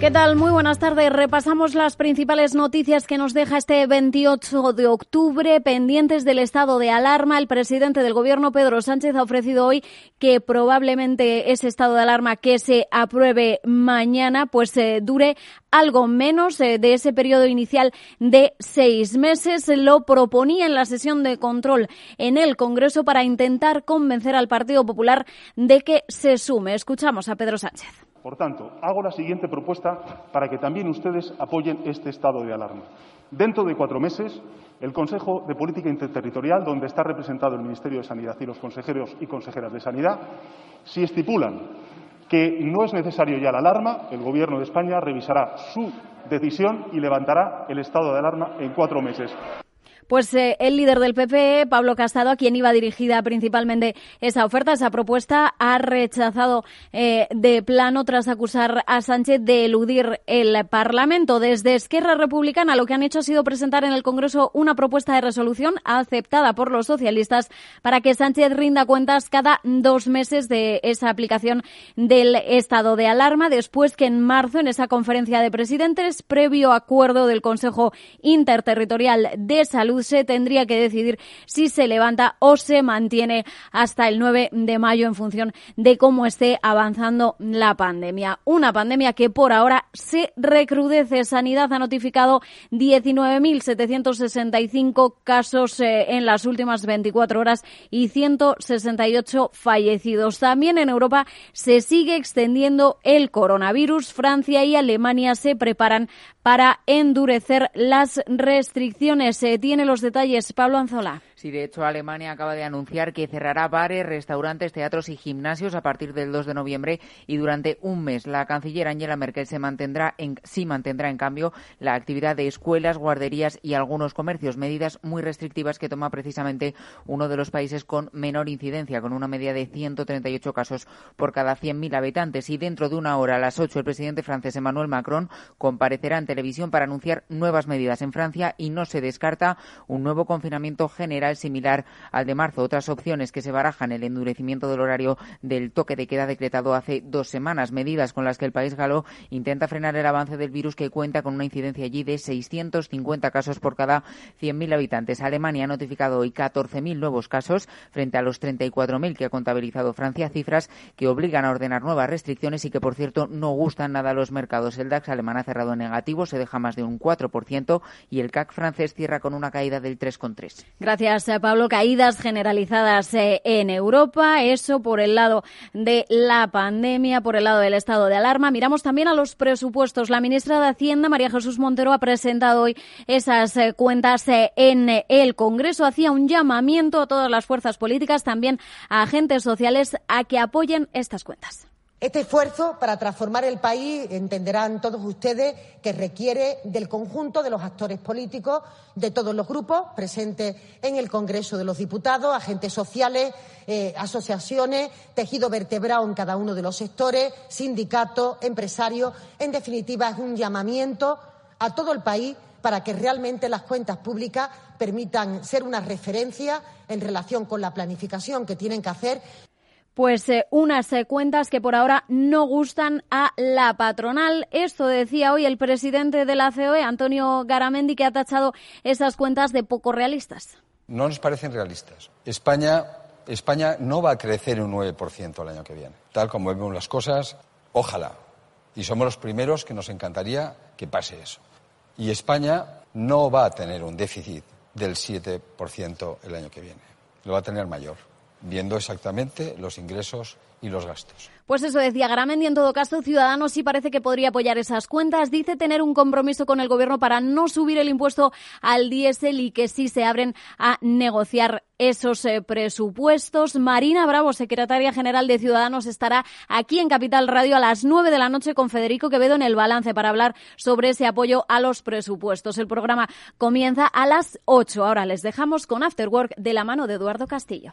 ¿Qué tal? Muy buenas tardes. Repasamos las principales noticias que nos deja este 28 de octubre. Pendientes del estado de alarma, el presidente del Gobierno, Pedro Sánchez, ha ofrecido hoy que probablemente ese estado de alarma que se apruebe mañana, pues eh, dure algo menos eh, de ese periodo inicial de seis meses. Lo proponía en la sesión de control en el Congreso para intentar convencer al Partido Popular de que se sume. Escuchamos a Pedro Sánchez. Por tanto, hago la siguiente propuesta para que también ustedes apoyen este estado de alarma. Dentro de cuatro meses, el Consejo de Política Interterritorial, donde está representado el Ministerio de Sanidad y los consejeros y consejeras de Sanidad, si estipulan que no es necesario ya la alarma, el Gobierno de España revisará su decisión y levantará el estado de alarma en cuatro meses. Pues eh, el líder del PP, Pablo Casado, a quien iba dirigida principalmente esa oferta, esa propuesta, ha rechazado eh, de plano tras acusar a Sánchez de eludir el Parlamento. Desde Esquerra Republicana lo que han hecho ha sido presentar en el Congreso una propuesta de resolución aceptada por los socialistas para que Sánchez rinda cuentas cada dos meses de esa aplicación del estado de alarma, después que en marzo, en esa conferencia de presidentes, previo acuerdo del Consejo Interterritorial de Salud, se tendría que decidir si se levanta o se mantiene hasta el 9 de mayo en función de cómo esté avanzando la pandemia. Una pandemia que por ahora se recrudece. Sanidad ha notificado 19.765 casos eh, en las últimas 24 horas y 168 fallecidos. También en Europa se sigue extendiendo el coronavirus. Francia y Alemania se preparan para endurecer las restricciones. Se tiene los detalles Pablo Anzola. Sí, de hecho, Alemania acaba de anunciar que cerrará bares, restaurantes, teatros y gimnasios a partir del 2 de noviembre y durante un mes. La canciller Angela Merkel se mantendrá en, sí mantendrá, en cambio, la actividad de escuelas, guarderías y algunos comercios, medidas muy restrictivas que toma precisamente uno de los países con menor incidencia, con una media de 138 casos por cada 100.000 habitantes. Y dentro de una hora, a las 8, el presidente francés Emmanuel Macron comparecerá en televisión para anunciar nuevas medidas en Francia y no se descarta un nuevo confinamiento general similar al de marzo. Otras opciones que se barajan, el endurecimiento del horario del toque de queda decretado hace dos semanas, medidas con las que el país galo intenta frenar el avance del virus que cuenta con una incidencia allí de 650 casos por cada 100.000 habitantes. Alemania ha notificado hoy 14.000 nuevos casos frente a los 34.000 que ha contabilizado Francia, cifras que obligan a ordenar nuevas restricciones y que, por cierto, no gustan nada a los mercados. El DAX alemán ha cerrado negativo, se deja más de un 4% y el CAC francés cierra con una caída del 3,3%. Gracias. Pablo. Caídas generalizadas eh, en Europa, eso por el lado de la pandemia, por el lado del estado de alarma. Miramos también a los presupuestos. La ministra de Hacienda, María Jesús Montero, ha presentado hoy esas eh, cuentas eh, en el Congreso. Hacía un llamamiento a todas las fuerzas políticas, también a agentes sociales, a que apoyen estas cuentas. Este esfuerzo para transformar el país, entenderán todos ustedes, que requiere del conjunto de los actores políticos, de todos los grupos presentes en el Congreso de los Diputados, agentes sociales, eh, asociaciones, tejido vertebrado en cada uno de los sectores, sindicatos, empresarios. En definitiva, es un llamamiento a todo el país para que realmente las cuentas públicas permitan ser una referencia en relación con la planificación que tienen que hacer pues eh, unas eh, cuentas que por ahora no gustan a la patronal. Esto decía hoy el presidente de la COE, Antonio Garamendi, que ha tachado esas cuentas de poco realistas. No nos parecen realistas. España, España no va a crecer un 9% el año que viene. Tal como vemos las cosas, ojalá. Y somos los primeros que nos encantaría que pase eso. Y España no va a tener un déficit del 7% el año que viene. Lo va a tener mayor viendo exactamente los ingresos y los gastos. Pues eso decía Garamendi. En todo caso, Ciudadanos sí parece que podría apoyar esas cuentas. Dice tener un compromiso con el Gobierno para no subir el impuesto al diésel y que sí se abren a negociar esos eh, presupuestos. Marina Bravo, secretaria general de Ciudadanos, estará aquí en Capital Radio a las nueve de la noche con Federico Quevedo en el balance para hablar sobre ese apoyo a los presupuestos. El programa comienza a las ocho. Ahora les dejamos con Afterwork de la mano de Eduardo Castillo.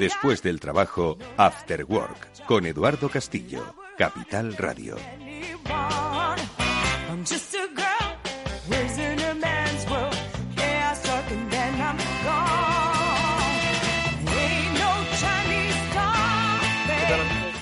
Después del trabajo, After Work, con Eduardo Castillo, Capital Radio.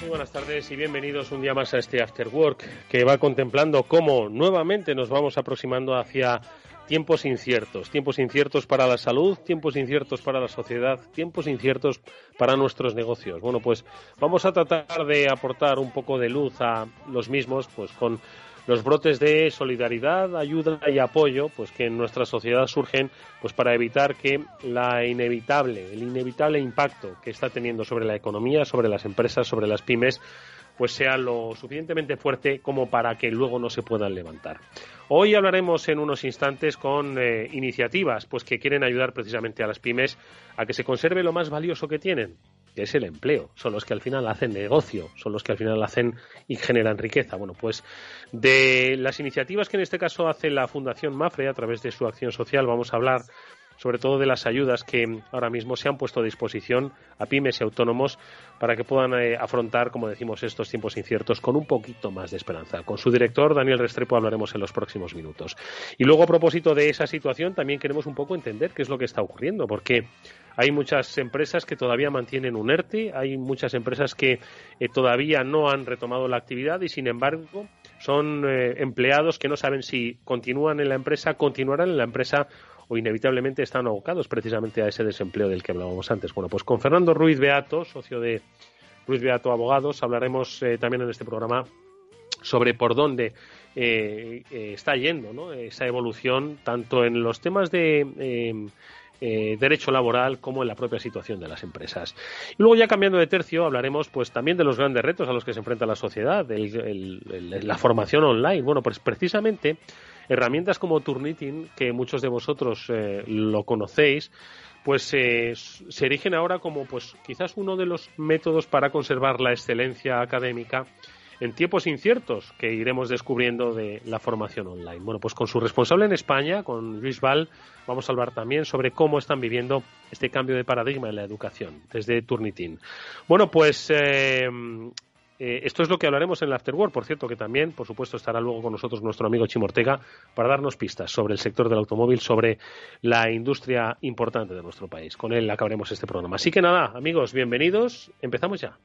Muy buenas tardes y bienvenidos un día más a este After Work que va contemplando cómo nuevamente nos vamos aproximando hacia tiempos inciertos, tiempos inciertos para la salud, tiempos inciertos para la sociedad, tiempos inciertos para nuestros negocios. Bueno, pues vamos a tratar de aportar un poco de luz a los mismos, pues con los brotes de solidaridad, ayuda y apoyo, pues que en nuestra sociedad surgen, pues para evitar que la inevitable, el inevitable impacto que está teniendo sobre la economía, sobre las empresas, sobre las pymes, pues sea lo suficientemente fuerte como para que luego no se puedan levantar. Hoy hablaremos en unos instantes con eh, iniciativas pues que quieren ayudar precisamente a las pymes a que se conserve lo más valioso que tienen, que es el empleo. Son los que al final hacen negocio, son los que al final hacen y generan riqueza. Bueno, pues de las iniciativas que en este caso hace la Fundación Mafre a través de su acción social vamos a hablar sobre todo de las ayudas que ahora mismo se han puesto a disposición a pymes y autónomos para que puedan eh, afrontar, como decimos, estos tiempos inciertos con un poquito más de esperanza. Con su director, Daniel Restrepo, hablaremos en los próximos minutos. Y luego, a propósito de esa situación, también queremos un poco entender qué es lo que está ocurriendo, porque hay muchas empresas que todavía mantienen un ERTE, hay muchas empresas que eh, todavía no han retomado la actividad y, sin embargo, son eh, empleados que no saben si continúan en la empresa, continuarán en la empresa o inevitablemente están abocados precisamente a ese desempleo del que hablábamos antes. Bueno, pues con Fernando Ruiz Beato, socio de Ruiz Beato Abogados, hablaremos eh, también en este programa sobre por dónde eh, eh, está yendo esa evolución, tanto en los temas de derecho laboral como en la propia situación de las empresas. Y luego ya cambiando de tercio hablaremos pues también de los grandes retos a los que se enfrenta la sociedad, la formación online. Bueno, pues precisamente Herramientas como Turnitin, que muchos de vosotros eh, lo conocéis, pues eh, se erigen ahora como pues quizás uno de los métodos para conservar la excelencia académica en tiempos inciertos que iremos descubriendo de la formación online. Bueno, pues con su responsable en España, con Luis Val, vamos a hablar también sobre cómo están viviendo este cambio de paradigma en la educación desde Turnitin. Bueno, pues eh, eh, esto es lo que hablaremos en el Afterworld, por cierto, que también, por supuesto, estará luego con nosotros nuestro amigo Chimortega para darnos pistas sobre el sector del automóvil, sobre la industria importante de nuestro país. Con él acabaremos este programa. Así que nada, amigos, bienvenidos. Empezamos ya.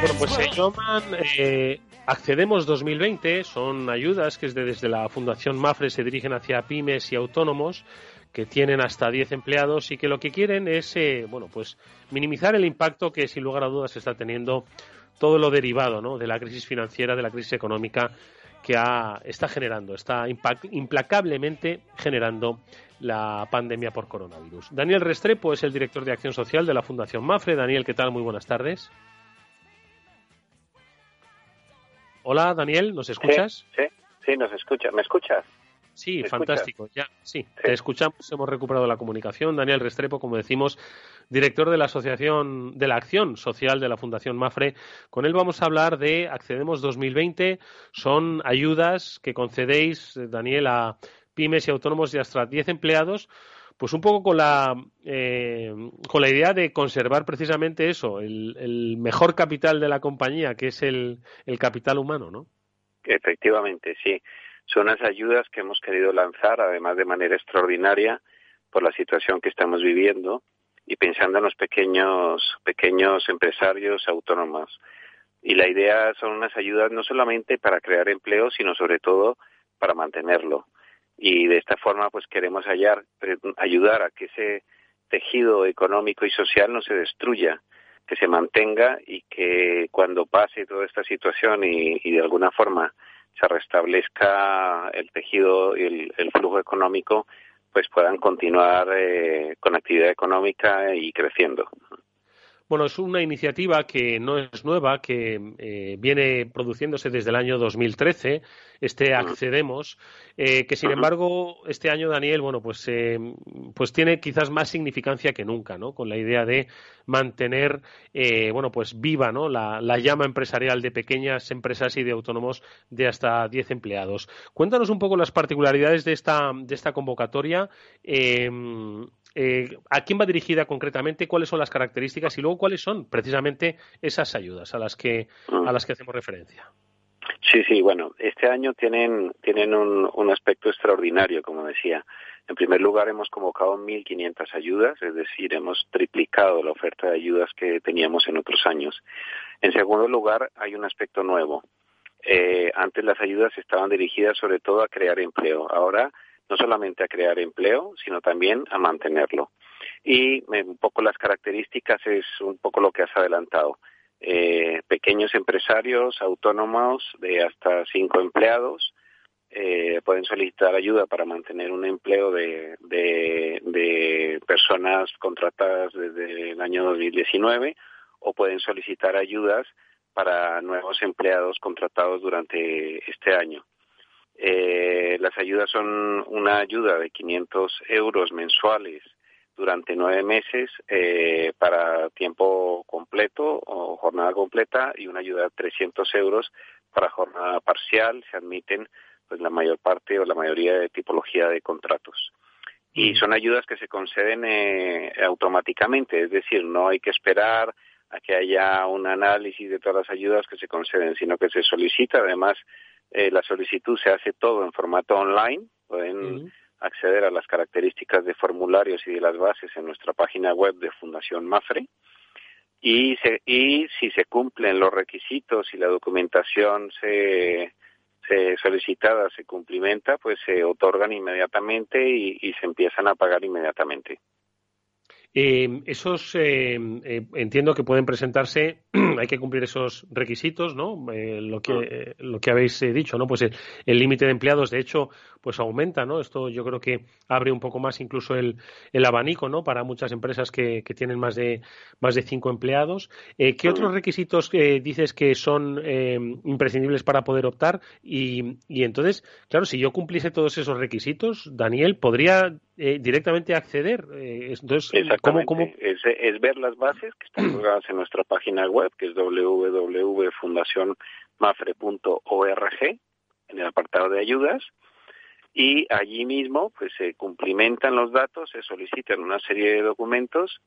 Bueno, pues se llaman eh, Accedemos 2020 son ayudas que desde la Fundación Mafre se dirigen hacia pymes y autónomos que tienen hasta 10 empleados y que lo que quieren es eh, bueno, pues minimizar el impacto que sin lugar a dudas está teniendo todo lo derivado ¿no? de la crisis financiera, de la crisis económica que está generando, está implacablemente generando la pandemia por coronavirus. Daniel Restrepo es el director de Acción Social de la Fundación Mafre. Daniel, ¿qué tal? Muy buenas tardes. Hola, Daniel, ¿nos escuchas? Sí, sí, nos escucha. ¿Me escuchas? Sí, fantástico. Ya, sí, te escuchamos, hemos recuperado la comunicación. Daniel Restrepo, como decimos, director de la Asociación de la Acción Social de la Fundación Mafre. Con él vamos a hablar de Accedemos 2020. Son ayudas que concedéis, Daniel, a pymes y autónomos de hasta 10 empleados, pues un poco con la, eh, con la idea de conservar precisamente eso, el, mejor capital de la compañía, que es el, el capital humano, ¿no? Efectivamente, sí. Son unas ayudas que hemos querido lanzar, además de manera extraordinaria, por la situación que estamos viviendo y pensando en los pequeños, pequeños empresarios autónomos. Y la idea son unas ayudas no solamente para crear empleo, sino sobre todo para mantenerlo. Y de esta forma, pues queremos hallar, ayudar a que ese tejido económico y social no se destruya, que se mantenga y que cuando pase toda esta situación y, de alguna forma se restablezca el tejido y el flujo económico, pues puedan continuar eh, con actividad económica y creciendo. Bueno, es una iniciativa que no es nueva, que eh, viene produciéndose desde el año 2013, este Accedemos, eh, que sin embargo este año, Daniel, bueno, pues, eh, pues tiene quizás más significancia que nunca, ¿no? Con la idea de mantener, bueno, pues viva, ¿no? La, la, llama empresarial de pequeñas empresas y de autónomos de hasta 10 empleados. Cuéntanos un poco las particularidades de esta, de esta convocatoria eh, ¿A quién va dirigida concretamente? ¿Cuáles son las características? Y luego, ¿cuáles son precisamente esas ayudas a las que, a las que hacemos referencia? Sí, sí, bueno, este año tienen, tienen un, aspecto extraordinario, como decía. En primer lugar, hemos convocado 1.500 ayudas, es decir, hemos triplicado la oferta de ayudas que teníamos en otros años. En segundo lugar, hay un aspecto nuevo. Eh, antes las ayudas estaban dirigidas sobre todo a crear empleo. Ahora no solamente a crear empleo, sino también a mantenerlo. Y un poco las características es un poco lo que has adelantado. Eh, pequeños empresarios autónomos de hasta cinco empleados eh, pueden solicitar ayuda para mantener un empleo de, de personas contratadas desde el año 2019 o pueden solicitar ayudas para nuevos empleados contratados durante este año. Eh, las ayudas son una ayuda de 500 euros mensuales durante nueve meses eh, para tiempo completo o jornada completa y una ayuda de 300 euros para jornada parcial. Se admiten pues la mayor parte o la mayoría de tipología de contratos. Y son ayudas que se conceden eh, automáticamente, es decir, no hay que esperar a que haya un análisis de todas las ayudas que se conceden, sino que se solicita además eh, la solicitud se hace todo en formato online. Pueden acceder a las características de formularios y de las bases en nuestra página web de Fundación Mafre. Y, y si se cumplen los requisitos y la documentación se, se solicitada se cumplimenta, pues se otorgan inmediatamente y se empiezan a pagar inmediatamente. Eh, esos eh, eh, entiendo que pueden presentarse, hay que cumplir esos requisitos, ¿no? Eh, lo que ah. lo que habéis dicho, ¿no? Pues el límite de empleados, de hecho, pues aumenta, ¿no? Esto yo creo que abre un poco más incluso el, el abanico, ¿no? Para muchas empresas que, que, tienen más de más de cinco empleados. ¿Qué otros requisitos dices que son imprescindibles para poder optar? Y, y entonces, claro, si yo cumpliese todos esos requisitos, Daniel, podría directamente acceder. entonces, es, ver las bases que están colgadas en nuestra página web, que es www.fundacionmafre.org, en el apartado de ayudas, y allí mismo pues se cumplimentan los datos, se solicitan una serie de documentos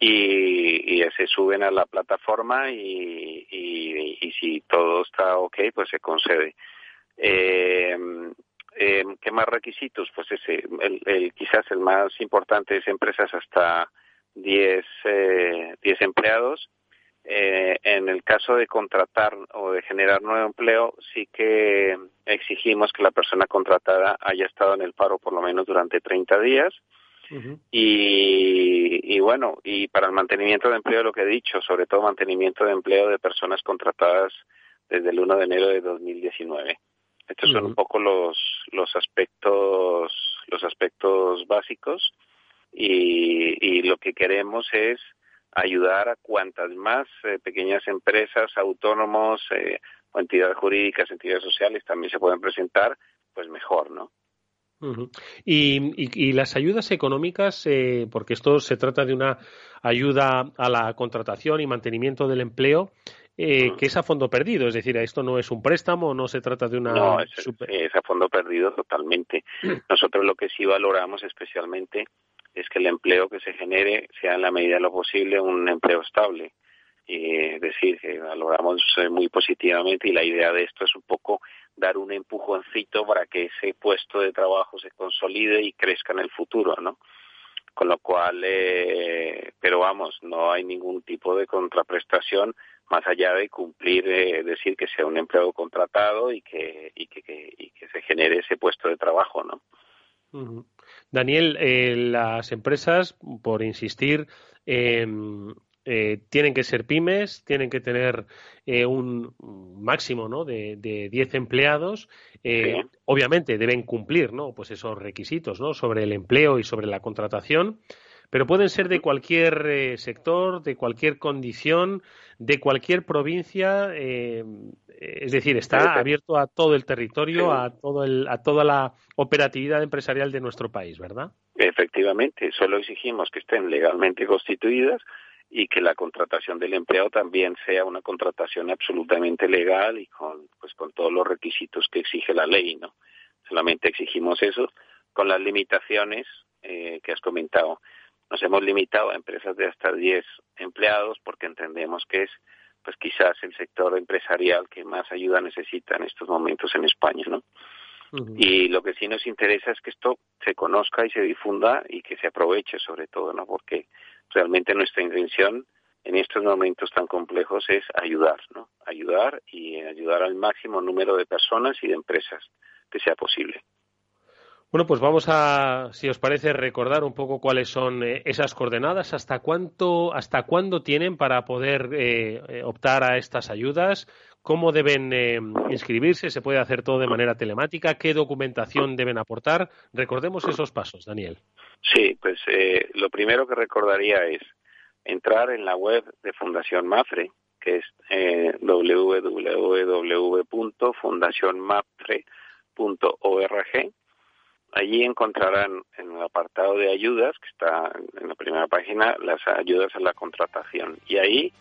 y, se suben a la plataforma y, si todo está ok, pues se concede. Eh, eh, ¿Qué más requisitos? Pues ese, el, quizás el más importante es empresas hasta 10, eh, empleados. Eh, en el caso de contratar o de generar nuevo empleo, sí que exigimos que la persona contratada haya estado en el paro por lo menos durante 30 días. y, y, bueno, y para el mantenimiento de empleo, lo que he dicho, sobre todo mantenimiento de empleo de personas contratadas desde el 1 de enero de 2019. Estos son un poco los, los aspectos, los aspectos básicos y, y lo que queremos es ayudar a cuantas más eh, pequeñas empresas, autónomos eh, o entidades jurídicas, entidades sociales también se pueden presentar, pues mejor, ¿no? Y, las ayudas económicas, eh, porque esto se trata de una ayuda a la contratación y mantenimiento del empleo, eh, que es a fondo perdido, es decir, esto no es un préstamo, no se trata de una. No, es, es a fondo perdido totalmente. Nosotros lo que sí valoramos especialmente es que el empleo que se genere sea en la medida de lo posible un empleo estable. Es decir, que valoramos eh, muy positivamente y la idea de esto es un poco dar un empujoncito para que ese puesto de trabajo se consolide y crezca en el futuro, ¿no? Con lo cual, eh, pero vamos, no hay ningún tipo de contraprestación más allá de cumplir, eh, decir que sea un empleado contratado y que, y que, y que se genere ese puesto de trabajo, ¿no? Daniel, eh, las empresas, por insistir, em, eh, tienen que ser pymes, tienen que tener eh, un máximo ¿no? de, de 10 empleados. Obviamente deben cumplir ¿no? pues esos requisitos ¿no? sobre el empleo y sobre la contratación pero pueden ser de cualquier eh, sector, de cualquier condición, de cualquier provincia, eh, es decir, está abierto a todo el territorio, a, todo el, a toda la operatividad empresarial de nuestro país, ¿verdad? Efectivamente, solo exigimos que estén legalmente constituidas y que la contratación del empleado también sea una contratación absolutamente legal y con pues con todos los requisitos que exige la ley, ¿no? Solamente exigimos eso con las limitaciones eh, que has comentado. Nos hemos limitado a empresas de hasta 10 empleados porque entendemos que es pues quizás el sector empresarial que más ayuda necesita en estos momentos en España, ¿no? Y lo que sí nos interesa es que esto se conozca y se difunda y que se aproveche sobre todo, ¿no? Porque realmente nuestra intención en estos momentos tan complejos es ayudar, ¿no? Ayudar y ayudar al máximo número de personas y de empresas que sea posible. Bueno, pues vamos a, si os parece, recordar un poco cuáles son eh, esas coordenadas, hasta cuánto, hasta cuándo tienen para poder eh, eh, optar a estas ayudas, cómo deben inscribirse, se puede hacer todo de manera telemática, qué documentación deben aportar. Recordemos esos pasos, Daniel. Sí, pues lo primero que recordaría es entrar en la web de Fundación Mafre, que es www.fundacionmafre.org Allí encontrarán en el apartado de ayudas, que está en la primera página, las ayudas a la contratación. Y ahí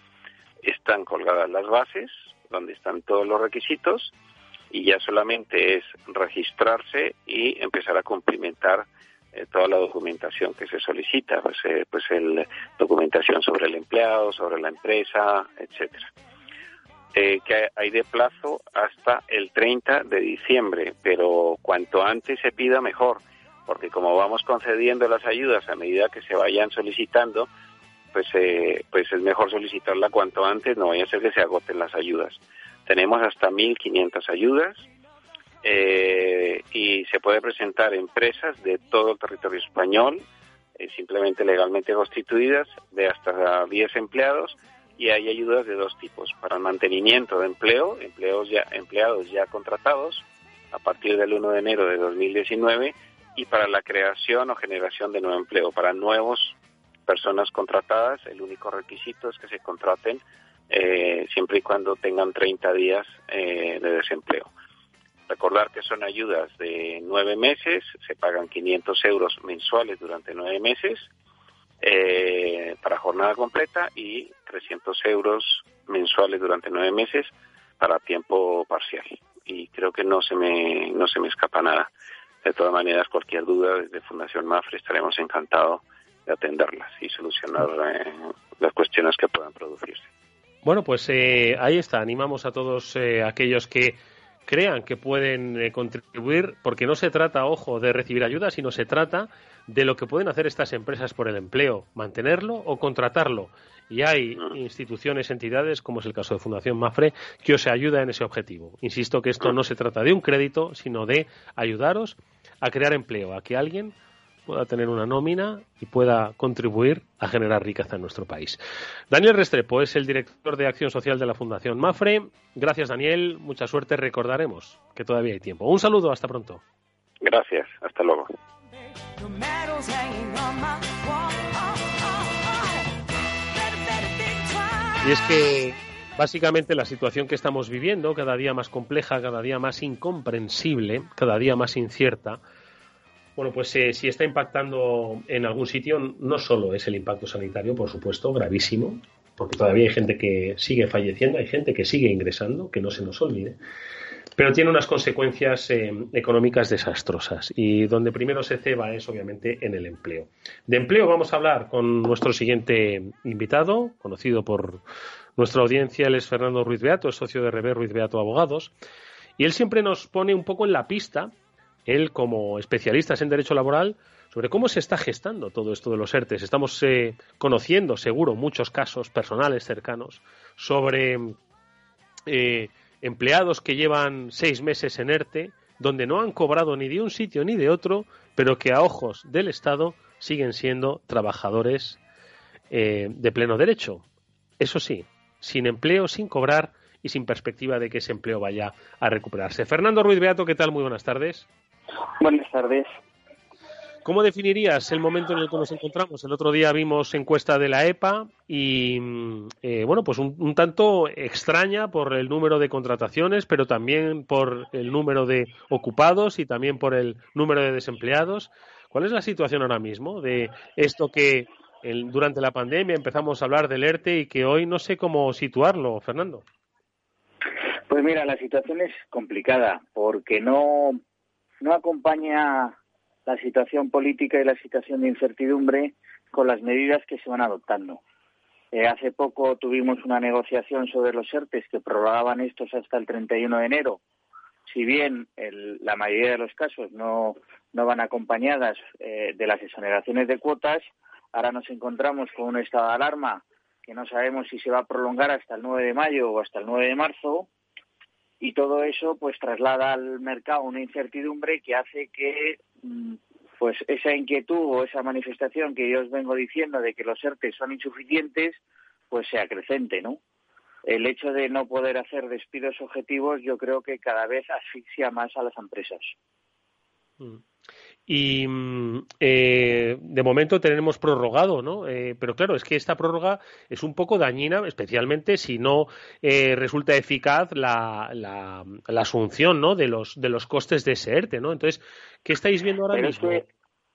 están colgadas las bases, donde están todos los requisitos, y ya solamente es registrarse y empezar a cumplimentar eh, toda la documentación que se solicita, pues, eh, pues el, documentación sobre el empleado, sobre la empresa, etcétera. Eh, que hay de plazo hasta el 30 de diciembre, pero cuanto antes se pida mejor, porque como vamos concediendo las ayudas a medida que se vayan solicitando, pues, eh, pues es mejor solicitarla cuanto antes, no vaya a ser que se agoten las ayudas. Tenemos hasta 1.500 ayudas eh, y se puede presentar empresas de todo el territorio español, simplemente legalmente constituidas, de hasta 10 empleados, y hay ayudas de dos tipos, para el mantenimiento de empleo, empleos ya, empleados ya contratados a partir del 1 de enero de 2019 y para la creación o generación de nuevo empleo, para nuevos personas contratadas, el único requisito es que se contraten eh, siempre y cuando tengan 30 días eh, de desempleo. Recordar que son ayudas de nueve meses, se pagan 500 euros mensuales durante nueve meses eh, para jornada completa y 300 euros mensuales durante nueve meses para tiempo parcial. Y creo que no se me, no se me escapa nada. De todas maneras, cualquier duda desde Fundación Mafre estaremos encantados de atenderlas y solucionar eh, las cuestiones que puedan producirse. Bueno, pues eh, ahí está. Animamos a todos eh, aquellos que crean que pueden eh, contribuir, porque no se trata, ojo, de recibir ayuda, sino se trata de lo que pueden hacer estas empresas por el empleo, mantenerlo o contratarlo. Y hay instituciones, entidades, como es el caso de Fundación Mafre, que os ayuda en ese objetivo. Insisto que esto no se trata de un crédito, sino de ayudaros a crear empleo, a que alguien pueda tener una nómina y pueda contribuir a generar riqueza en nuestro país. Daniel Restrepo es el director de Acción Social de la Fundación Mafre. Gracias, Daniel. Mucha suerte. Recordaremos que todavía hay tiempo. Un saludo. Hasta pronto. Gracias. Hasta luego. Y es que básicamente la situación que estamos viviendo, cada día más compleja, cada día más incomprensible, cada día más incierta, Bueno, pues eh, si está impactando en algún sitio, no solo es el impacto sanitario, por supuesto, gravísimo, porque todavía hay gente que sigue falleciendo, hay gente que sigue ingresando, que no se nos olvide, pero tiene unas consecuencias eh, económicas desastrosas y donde primero se ceba es obviamente en el empleo. De empleo vamos a hablar con nuestro siguiente invitado, conocido por nuestra audiencia, él es Fernando Ruiz Beato, es socio de Rever Ruiz Beato Abogados, y él siempre nos pone un poco en la pista él como especialista en derecho laboral, sobre cómo se está gestando todo esto de los ERTES. Estamos eh, conociendo, seguro, muchos casos personales cercanos sobre eh, empleados que llevan seis meses en ERTE, donde no han cobrado ni de un sitio ni de otro, pero que a ojos del Estado siguen siendo trabajadores eh, de pleno derecho. Eso sí, sin empleo, sin cobrar y sin perspectiva de que ese empleo vaya a recuperarse. Fernando Ruiz Beato, ¿qué tal? Muy buenas tardes. Buenas tardes. ¿Cómo definirías el momento en el que nos encontramos? El otro día vimos encuesta de la EPA y, eh, bueno, pues un, tanto extraña por el número de contrataciones, pero también por el número de ocupados y también por el número de desempleados. ¿Cuál es la situación ahora mismo de esto que durante la pandemia empezamos a hablar del ERTE y que hoy no sé cómo situarlo, Fernando? Pues mira, la situación es complicada porque no no acompaña la situación política y la situación de incertidumbre con las medidas que se van adoptando. Eh, hace poco tuvimos una negociación sobre los ERTES que prorrogaban estos hasta el 31 de enero. Si bien la mayoría de los casos no, no van acompañadas eh, de las exoneraciones de cuotas, ahora nos encontramos con un estado de alarma que no sabemos si se va a prolongar hasta el 9 de mayo o hasta el 9 de marzo y todo eso pues traslada al mercado una incertidumbre que hace que mm, pues esa inquietud o esa manifestación que yo os vengo diciendo de que los ERTE son insuficientes pues se acrecente, ¿no? El hecho de no poder hacer despidos objetivos yo creo que cada vez asfixia más a las empresas. Mm y eh, de momento tenemos prorrogado, ¿no? Eh, pero claro, es que esta prórroga es un poco dañina, especialmente si no eh, resulta eficaz la, la, asunción, ¿no? De los de los costes de ese ERTE, ¿no? Entonces, ¿qué estáis viendo ahora mismo?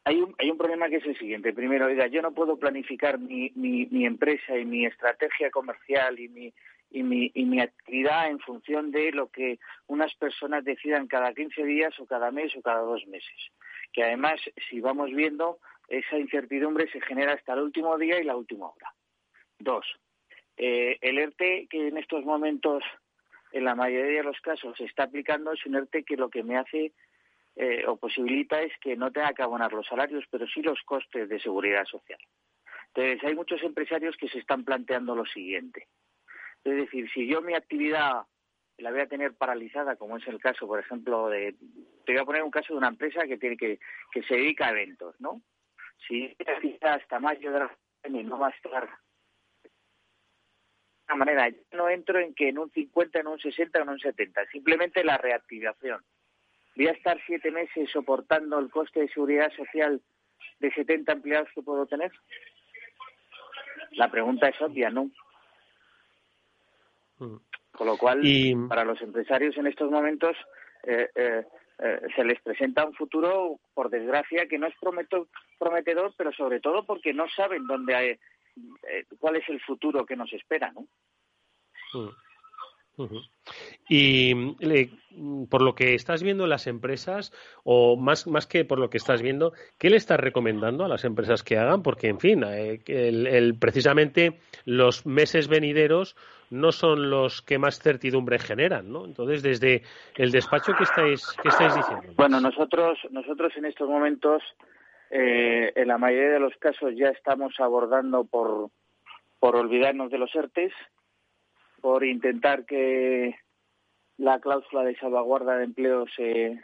hay un, hay un problema que es el siguiente. Primero, oiga, yo no puedo planificar mi, mi, mi empresa y mi estrategia comercial y mi, y mi, y mi actividad en función de lo que unas personas decidan cada 15 días o cada mes o cada dos meses que además, si vamos viendo, esa incertidumbre se genera hasta el último día y la última hora. Dos, eh, el ERTE que en estos momentos, en la mayoría de los casos, se está aplicando es un ERTE que lo que me hace eh, o posibilita es que no tenga que abonar los salarios, pero sí los costes de seguridad social. Entonces, hay muchos empresarios que se están planteando lo siguiente. Es decir, si yo mi actividad la voy a tener paralizada, como es el caso, por ejemplo, de... Te voy a poner un caso de una empresa que tiene que, que se dedica a eventos, ¿no? Si hasta mayo de la no va a de manera, yo no entro en que en un 50, en un 60 o en un 70, simplemente la reactivación. Voy a estar siete meses soportando el coste de seguridad social de 70 empleados que puedo tener. La pregunta es obvia, ¿no? Mm. Con lo cual, para los empresarios en estos momentos eh, eh, eh, se les presenta un futuro, por desgracia, que no es prometedor, pero sobre todo porque no saben dónde hay, cuál es el futuro que nos espera, ¿no? Mm. Y por lo que estás viendo en las empresas, o más, más que por lo que estás viendo, ¿qué le estás recomendando a las empresas que hagan? Porque, en fin, el, precisamente los meses venideros no son los que más certidumbre generan, ¿no? Entonces, desde el despacho, ¿qué estáis, qué estáis diciendo? Bueno, nosotros, nosotros en estos momentos, eh, en la mayoría de los casos, ya estamos abordando por, por olvidarnos de los ERTES, por intentar que la cláusula de salvaguarda de empleo se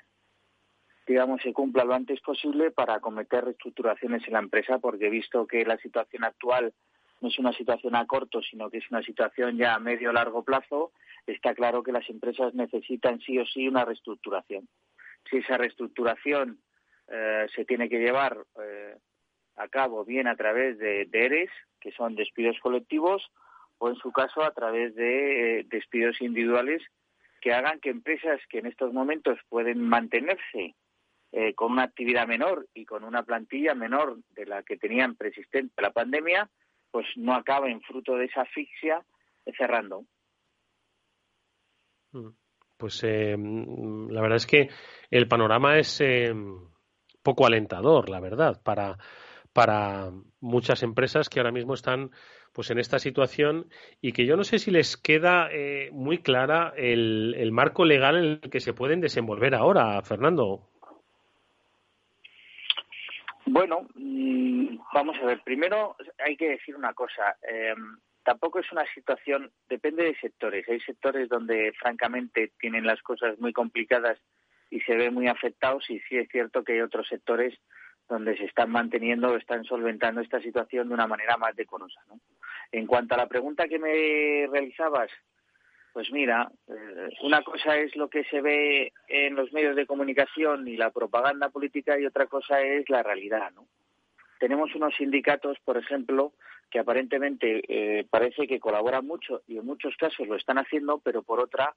digamos se cumpla lo antes posible para acometer reestructuraciones en la empresa porque visto que la situación actual no es una situación a corto, sino que es una situación ya a medio largo plazo, está claro que las empresas necesitan sí o sí una reestructuración. Si esa reestructuración eh, se tiene que llevar eh, a cabo bien a través de, de, ERES, que son despidos colectivos, o en su caso a través de eh, despidos individuales que hagan que empresas que en estos momentos pueden mantenerse con una actividad menor y con una plantilla menor de la que tenían persistente la pandemia, pues no acaben fruto de esa asfixia cerrando. Mm. Pues eh, mm, la verdad es que el panorama es eh, poco alentador, la verdad, para, para muchas empresas que ahora mismo están pues en esta situación y que yo no sé si les queda eh, muy clara el, el, marco legal en el que se pueden desenvolver ahora, Fernando. Bueno, mm, vamos a ver. Primero hay que decir una cosa. Eh, tampoco es una situación, depende de sectores. Hay sectores donde francamente tienen las cosas muy complicadas y se ven muy afectados y sí es cierto que hay otros sectores donde se están manteniendo o están solventando esta situación de una manera más decorosa. ¿no? En cuanto a la pregunta que me realizabas, pues mira, eh, una cosa es lo que se ve en los medios de comunicación y la propaganda política y otra cosa es la realidad, ¿no? Tenemos unos sindicatos, por ejemplo, que aparentemente eh, parece que colaboran mucho y en muchos casos lo están haciendo, pero por otra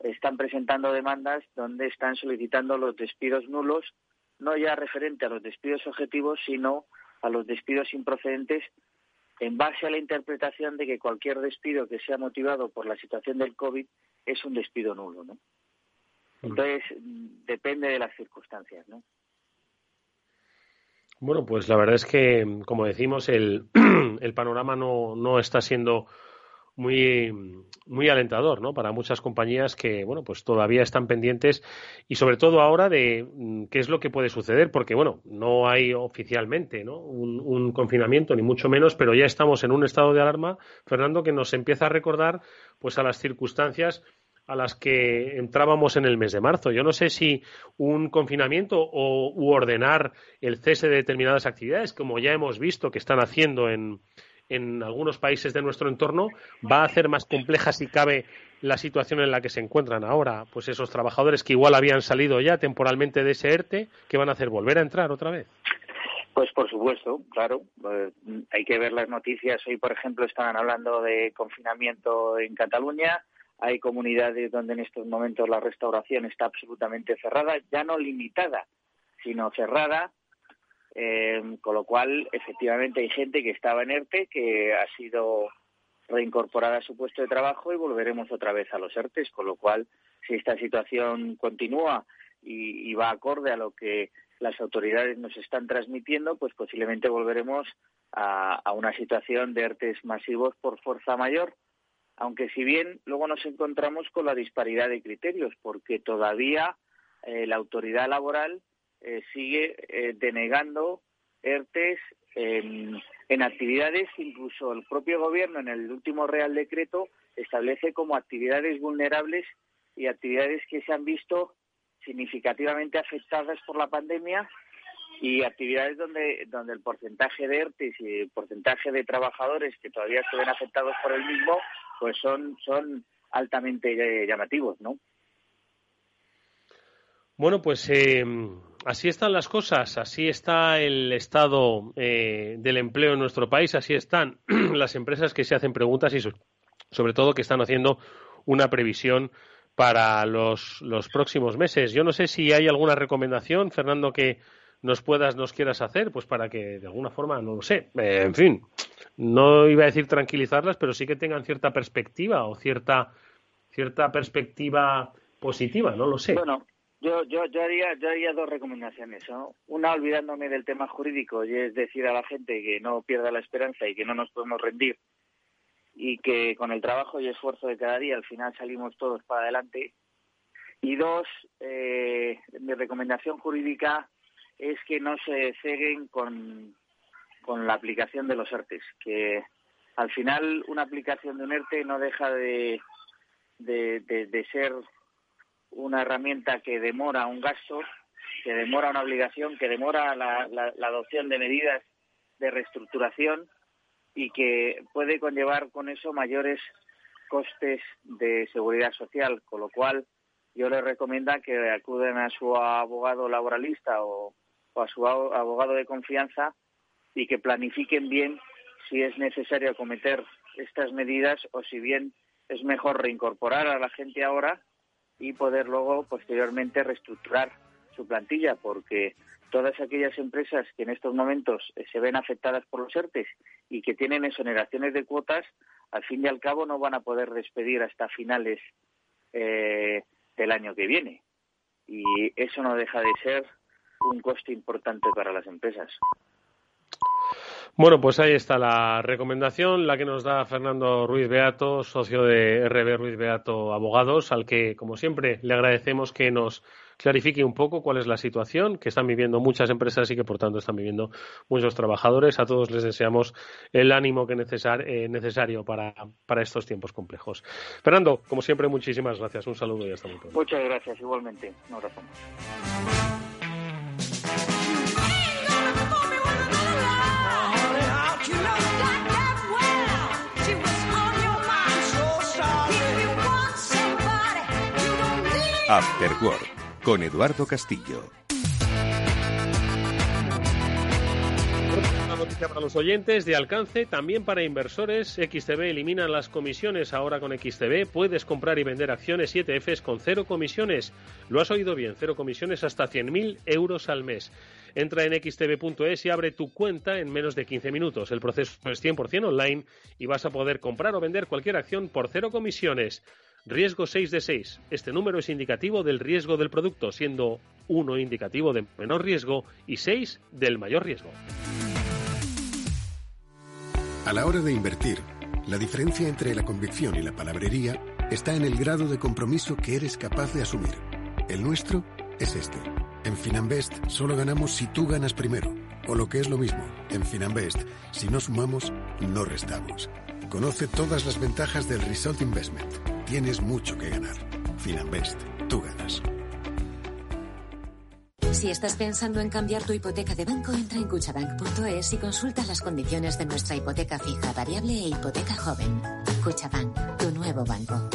están presentando demandas donde están solicitando los despidos nulos, no ya referente a los despidos objetivos, sino a los despidos improcedentes en base a la interpretación de que cualquier despido que sea motivado por la situación del COVID es un despido nulo, ¿no? Mm. Entonces, depende de las circunstancias, ¿no? Bueno, pues la verdad es que, como decimos, el, el panorama no, no está siendo muy, muy alentador ¿no? para muchas compañías que bueno pues todavía están pendientes y sobre todo ahora de mm, qué es lo que puede suceder porque bueno no hay oficialmente ¿no? un, un, confinamiento ni mucho menos pero ya estamos en un estado de alarma Fernando que nos empieza a recordar pues a las circunstancias a las que entrábamos en el mes de marzo. Yo no sé si un confinamiento o u ordenar el cese de determinadas actividades, como ya hemos visto que están haciendo en, en algunos países de nuestro entorno va a hacer más compleja si cabe la situación en la que se encuentran ahora, pues esos trabajadores que igual habían salido ya temporalmente de ese ERTE, ¿qué van a hacer? ¿Volver a entrar otra vez? Pues por supuesto, claro. Eh, hay que ver las noticias. Hoy, por ejemplo, estaban hablando de confinamiento en Cataluña. Hay comunidades donde en estos momentos la restauración está absolutamente cerrada, ya no limitada, sino cerrada eh, con lo cual, efectivamente, hay gente que estaba en ERTE que ha sido reincorporada a su puesto de trabajo y volveremos otra vez a los ERTES, con lo cual, si esta situación continúa y, va acorde a lo que las autoridades nos están transmitiendo, pues posiblemente volveremos a, una situación de ERTES masivos por fuerza mayor, aunque si bien luego nos encontramos con la disparidad de criterios, porque todavía eh, la autoridad laboral eh, sigue eh, denegando ERTES en, en actividades incluso el propio gobierno en el último Real Decreto establece como actividades vulnerables y actividades que se han visto significativamente afectadas por la pandemia y actividades donde, donde el porcentaje de ERTES y el porcentaje de trabajadores que todavía ven afectados por el mismo, pues son, son altamente eh, llamativos, ¿no? Bueno, pues eh, así están las cosas, así está el estado eh, del empleo en nuestro país, así están las empresas que se hacen preguntas y sobre todo que están haciendo una previsión para los, próximos meses. Yo no sé si hay alguna recomendación, Fernando, que nos puedas, nos quieras hacer, pues para que de alguna forma, no lo sé, eh, en fin, no iba a decir tranquilizarlas, pero sí que tengan cierta perspectiva o cierta, cierta perspectiva positiva, no lo sé. Yo, yo, yo, haría, yo haría dos recomendaciones. Una, olvidándome del tema jurídico, y es decir a la gente que no pierda la esperanza y que no nos podemos rendir y que con el trabajo y esfuerzo de cada día al final salimos todos para adelante. Y dos, eh, mi recomendación jurídica es que no se ceguen con, la aplicación de los ERTES, que al final una aplicación de un ERTE no deja de, de, de ser una herramienta que demora un gasto, que demora una obligación, que demora la, adopción de medidas de reestructuración y que puede conllevar con eso mayores costes de seguridad social, con lo cual yo les recomiendo que acuden a su abogado laboralista o, a su abogado de confianza y que planifiquen bien si es necesario acometer estas medidas o si bien es mejor reincorporar a la gente ahora y poder luego posteriormente reestructurar su plantilla, porque todas aquellas empresas que en estos momentos se ven afectadas por los ERTES y que tienen exoneraciones de cuotas, al fin y al cabo no van a poder despedir hasta finales eh, del año que viene. Y eso no deja de ser un coste importante para las empresas. Bueno, pues ahí está la recomendación, la que nos da Fernando Ruiz Beato, socio de RB Ruiz Beato Abogados, al que, como siempre, le agradecemos que nos clarifique un poco cuál es la situación que están viviendo muchas empresas y que, por tanto, están viviendo muchos trabajadores. A todos les deseamos el ánimo que eh, necesario para, para estos tiempos complejos. Fernando, como siempre, muchísimas gracias. Un saludo y hasta muy pronto. Muchas gracias, igualmente. Un abrazo. After Work con Eduardo Castillo. Una noticia para los oyentes de alcance, también para inversores. XTB elimina las comisiones. Ahora con XTB puedes comprar y vender acciones 7Fs con cero comisiones. Lo has oído bien, cero comisiones hasta 100.000 euros al mes. Entra en xtb.es y abre tu cuenta en menos de 15 minutos. El proceso es 100% online y vas a poder comprar o vender cualquier acción por cero comisiones. Riesgo 6 de 6. Este número es indicativo del riesgo del producto, siendo 1 indicativo de menor riesgo y 6 del mayor riesgo. A la hora de invertir, la diferencia entre la convicción y la palabrería está en el grado de compromiso que eres capaz de asumir. El nuestro es este. En Finanbest solo ganamos si tú ganas primero. O lo que es lo mismo, en Finanbest, si no sumamos, no restamos. Conoce todas las ventajas del Result Investment Tienes mucho que ganar. Finanbest, tú ganas. Si estás pensando en cambiar tu hipoteca de banco, entra en cuchabank.es y consulta las condiciones de nuestra hipoteca fija, variable e hipoteca joven. Cuchabank, tu nuevo banco.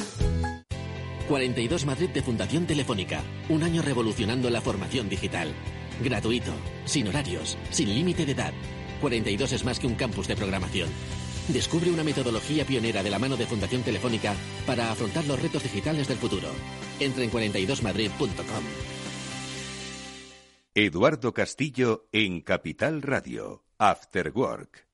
42 Madrid de Fundación Telefónica. Un año revolucionando la formación digital. Gratuito, sin horarios, sin límite de edad. 42 es más que un campus de programación. Descubre una metodología pionera de la mano de Fundación Telefónica para afrontar los retos digitales del futuro. Entra en 42madrid.com. Eduardo Castillo en Capital Radio, After Work.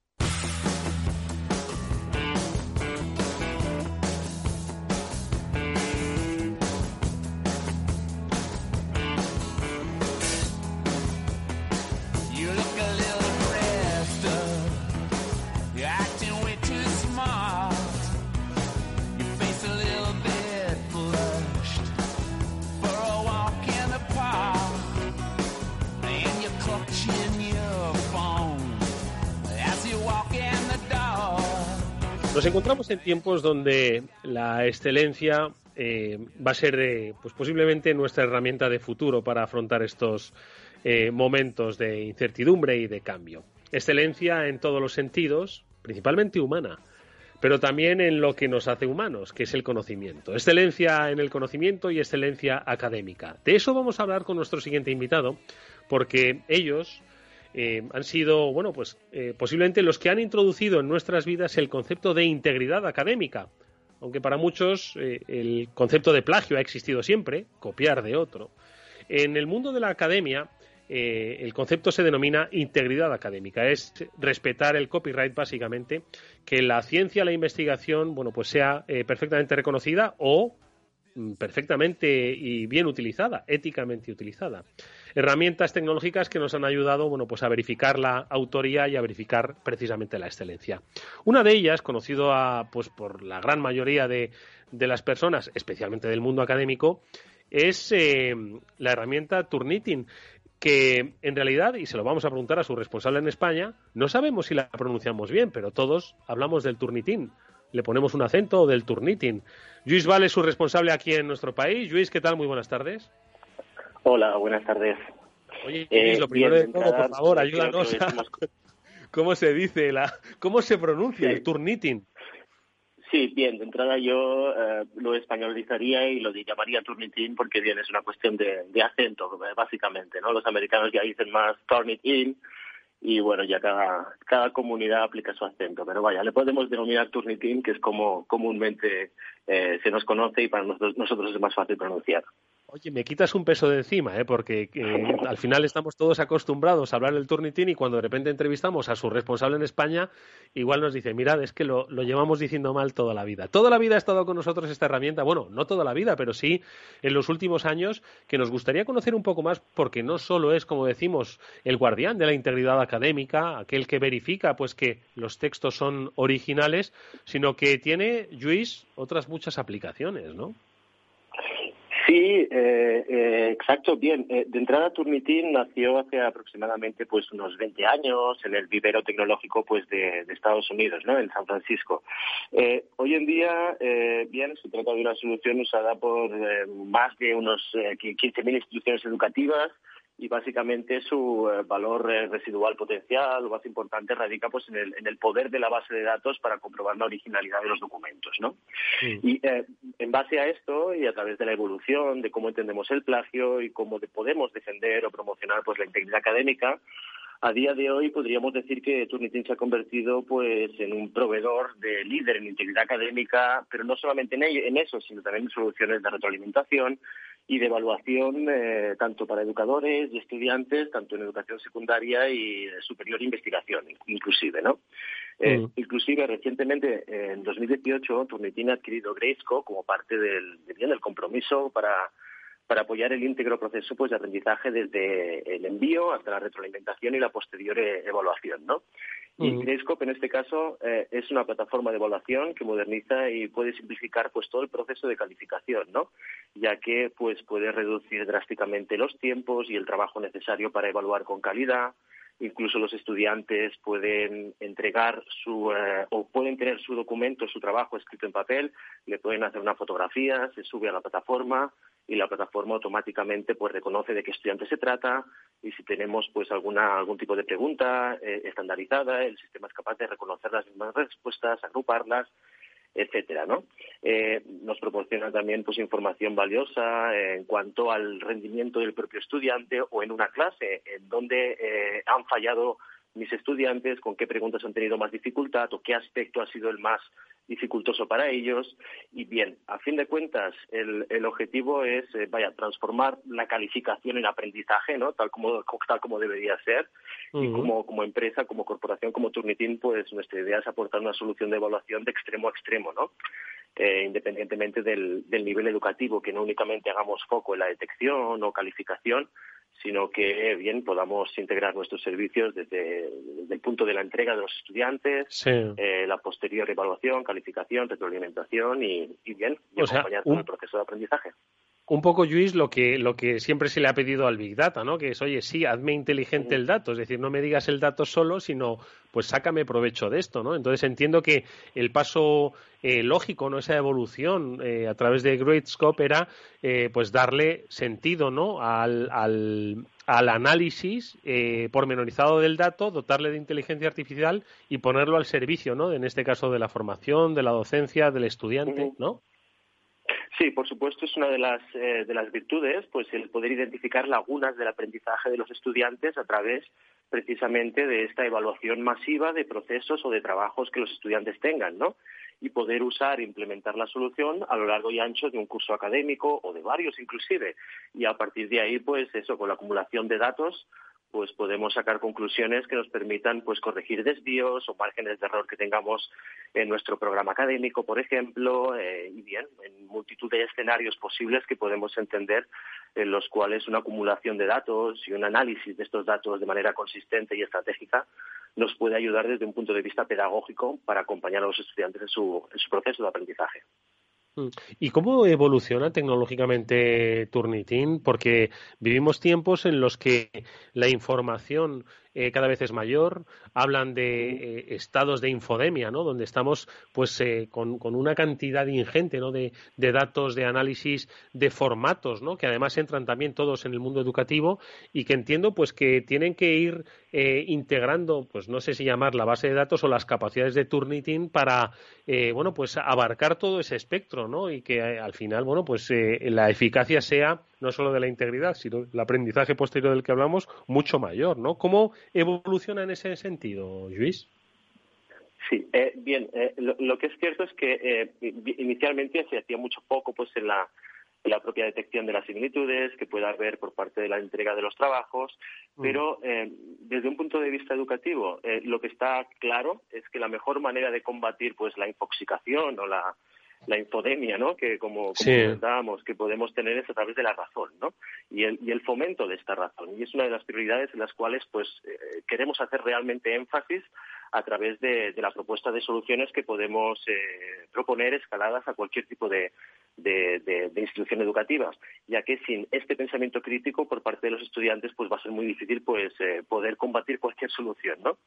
Nos encontramos en tiempos donde la excelencia eh, va a ser eh, pues posiblemente nuestra herramienta de futuro para afrontar estos eh, momentos de incertidumbre y de cambio. Excelencia en todos los sentidos, principalmente humana, pero también en lo que nos hace humanos, que es el conocimiento. Excelencia en el conocimiento y excelencia académica. De eso vamos a hablar con nuestro siguiente invitado, porque ellos eh, han sido, bueno, pues eh, posiblemente los que han introducido en nuestras vidas el concepto de integridad académica. Aunque para muchos eh, el concepto de plagio ha existido siempre, copiar de otro. En el mundo de la academia, el concepto se denomina integridad académica. Es respetar el copyright, básicamente, que la ciencia, la investigación, bueno, pues sea perfectamente reconocida o mm, perfectamente y bien utilizada, éticamente utilizada herramientas tecnológicas que nos han ayudado bueno, pues a verificar la autoría y a verificar precisamente la excelencia. Una de ellas, conocido a, pues, por la gran mayoría de, las personas, especialmente del mundo académico, es eh, la herramienta Turnitin, que en realidad, y se lo vamos a preguntar a su responsable en España, no sabemos si la pronunciamos bien, pero todos hablamos del Turnitin. Le ponemos un acento del Turnitin. Luis Vale es su responsable aquí en nuestro país. Luis, ¿qué tal? Muy buenas tardes. Hola, buenas tardes. Oye, eh, lo primero de todo, por favor, ayúdanos cómo se dice, la, cómo se pronuncia el turnitin. Sí, bien, de entrada yo eh, lo españolizaría y lo llamaría turnitin porque bien, es una cuestión de, acento, básicamente, ¿no? Los americanos ya dicen más turnitin y bueno, ya cada, cada comunidad aplica su acento, pero vaya, le podemos denominar turnitin, que es como comúnmente eh, se nos conoce y para nosotros, nosotros es más fácil pronunciar. Oye, me quitas un peso de encima, ¿eh? porque eh, al final estamos todos acostumbrados a hablar del Turnitin y cuando de repente entrevistamos a su responsable en España, igual nos dice, mirad, es que lo, llevamos diciendo mal toda la vida. Toda la vida ha estado con nosotros esta herramienta, bueno, no toda la vida, pero sí en los últimos años, que nos gustaría conocer un poco más, porque no solo es, como decimos, el guardián de la integridad académica, aquel que verifica pues que los textos son originales, sino que tiene, Luis, otras muchas aplicaciones, ¿no? Sí, eh, eh, exacto, bien. Eh, de entrada, Turnitin nació hace aproximadamente pues unos 20 años en el vivero tecnológico pues de, Estados Unidos, ¿no? En San Francisco. hoy en día, bien, se trata de una solución usada por más de unos 15.000 instituciones educativas y básicamente su eh, valor eh, residual potencial, lo más importante, radica pues en el, en el, poder de la base de datos para comprobar la originalidad de los documentos, ¿no? Y eh, en base a esto y a través de la evolución de cómo entendemos el plagio y cómo podemos defender o promocionar pues la integridad académica, a día de hoy podríamos decir que Turnitin se ha convertido pues en un proveedor de líder en integridad académica, pero no solamente en, en eso, sino también en soluciones de retroalimentación y de evaluación eh, tanto para educadores y estudiantes, tanto en educación secundaria y superior investigación, inclusive, ¿no? Eh, mm. Inclusive recientemente, en 2018, Turnitin ha adquirido Graysco como parte del, del compromiso para para apoyar el íntegro proceso pues, de aprendizaje desde el envío hasta la retroalimentación y la posterior eh, evaluación. ¿no? Y Gradescope, en este caso, eh, es una plataforma de evaluación que moderniza y puede simplificar pues, todo el proceso de calificación, ¿no? ya que pues, puede reducir drásticamente los tiempos y el trabajo necesario para evaluar con calidad, incluso los estudiantes pueden entregar su eh, o pueden tener su documento, su trabajo escrito en papel, le pueden hacer una fotografía, se sube a la plataforma y la plataforma automáticamente pues reconoce de qué estudiante se trata y si tenemos pues alguna algún tipo de pregunta eh, estandarizada el sistema es capaz de reconocer las mismas respuestas agruparlas etcétera no eh, nos proporciona también pues información valiosa en cuanto al rendimiento del propio estudiante o en una clase en donde eh, han fallado mis estudiantes, con qué preguntas han tenido más dificultad o qué aspecto ha sido el más dificultoso para ellos. Y bien, a fin de cuentas, el, el objetivo es, eh, vaya, transformar la calificación en aprendizaje, ¿no? Tal como, tal como debería ser. Y como, como empresa, como corporación, como Turnitin, pues nuestra idea es aportar una solución de evaluación de extremo a extremo, ¿no? Eh, independientemente del, del nivel educativo, que no únicamente hagamos foco en la detección o calificación, sino que bien podamos integrar nuestros servicios desde, el punto de la entrega de los estudiantes, eh, la posterior evaluación, calificación, retroalimentación y, bien, y acompañar todo el proceso de aprendizaje un poco, Luis, lo que, lo que siempre se le ha pedido al Big Data, ¿no? Que es, oye, sí, hazme inteligente el dato, es decir, no me digas el dato solo, sino, pues sácame provecho de esto, ¿no? Entonces entiendo que el paso eh, lógico, ¿no? Esa evolución eh, a través de Greatscope era, eh, pues darle sentido, ¿no? Al, al, al análisis pormenorizado del dato, dotarle de inteligencia artificial y ponerlo al servicio, ¿no? En este caso de la formación, de la docencia, del estudiante, ¿no? Sí, por supuesto, es una de las, eh, de las virtudes, pues el poder identificar lagunas del aprendizaje de los estudiantes a través precisamente de esta evaluación masiva de procesos o de trabajos que los estudiantes tengan, ¿no? Y poder usar e implementar la solución a lo largo y ancho de un curso académico o de varios inclusive. Y a partir de ahí, pues eso, con la acumulación de datos, pues podemos sacar conclusiones que nos permitan pues corregir desvíos o márgenes de error que tengamos en nuestro programa académico, por ejemplo, eh, y bien, en multitud de escenarios posibles que podemos entender en los cuales una acumulación de datos y un análisis de estos datos de manera consistente y estratégica nos puede ayudar desde un punto de vista pedagógico para acompañar a los estudiantes en su, en su proceso de aprendizaje. Mm. ¿Y cómo evoluciona tecnológicamente Turnitin? Porque vivimos tiempos en los que la información eh, cada vez es mayor, hablan de eh, estados de infodemia, ¿no? Donde estamos pues eh, con, una cantidad ingente, ¿no? De, datos, de análisis, de formatos, ¿no? Que además entran también todos en el mundo educativo y que entiendo pues que tienen que ir integrando, pues no sé si llamar la base de datos o las capacidades de Turnitin para, bueno, pues abarcar todo ese espectro, ¿no? Y que al final, bueno, pues la eficacia sea no solo de la integridad, sino el aprendizaje posterior del que hablamos, mucho mayor, ¿no? ¿Cómo evoluciona en ese sentido, Luis? Sí, eh, bien, eh, lo, que es cierto es que eh, inicialmente se hacía mucho poco pues en la la propia detección de las similitudes que pueda haber por parte de la entrega de los trabajos, mm. pero eh, desde un punto de vista educativo, eh, lo que está claro es que la mejor manera de combatir pues la infoxicación o la la infodemia, ¿no? Que como, comentábamos, que podemos tener es a través de la razón, ¿no? Y el, y el fomento de esta razón. Y es una de las prioridades en las cuales, pues, eh, queremos hacer realmente énfasis a través de, la propuesta de soluciones que podemos eh, proponer escaladas a cualquier tipo de, de, institución educativa, ya que sin este pensamiento crítico por parte de los estudiantes pues va a ser muy difícil pues eh, poder combatir cualquier solución, ¿no?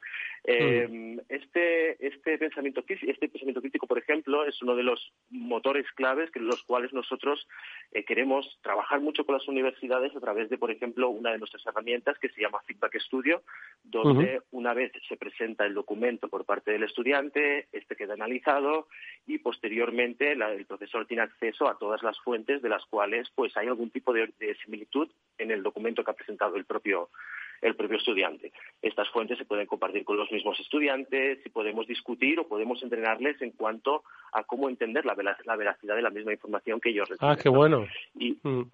Eh, este este pensamiento este pensamiento crítico, por ejemplo, es uno de los motores claves que los cuales nosotros eh, queremos trabajar mucho con las universidades a través de, por ejemplo, una de nuestras herramientas que se llama Feedback Studio, donde una vez se presenta el documento por parte del estudiante, este queda analizado y posteriormente el profesor tiene acceso a todas las fuentes de las cuales pues hay algún tipo de, similitud en el documento que ha presentado el propio el propio estudiante. Estas fuentes se pueden compartir con los mismos estudiantes y podemos discutir o podemos entrenarles en cuanto a cómo entender la, veracidad de la misma información que ellos reciben. Ah, qué bueno. Y, mm.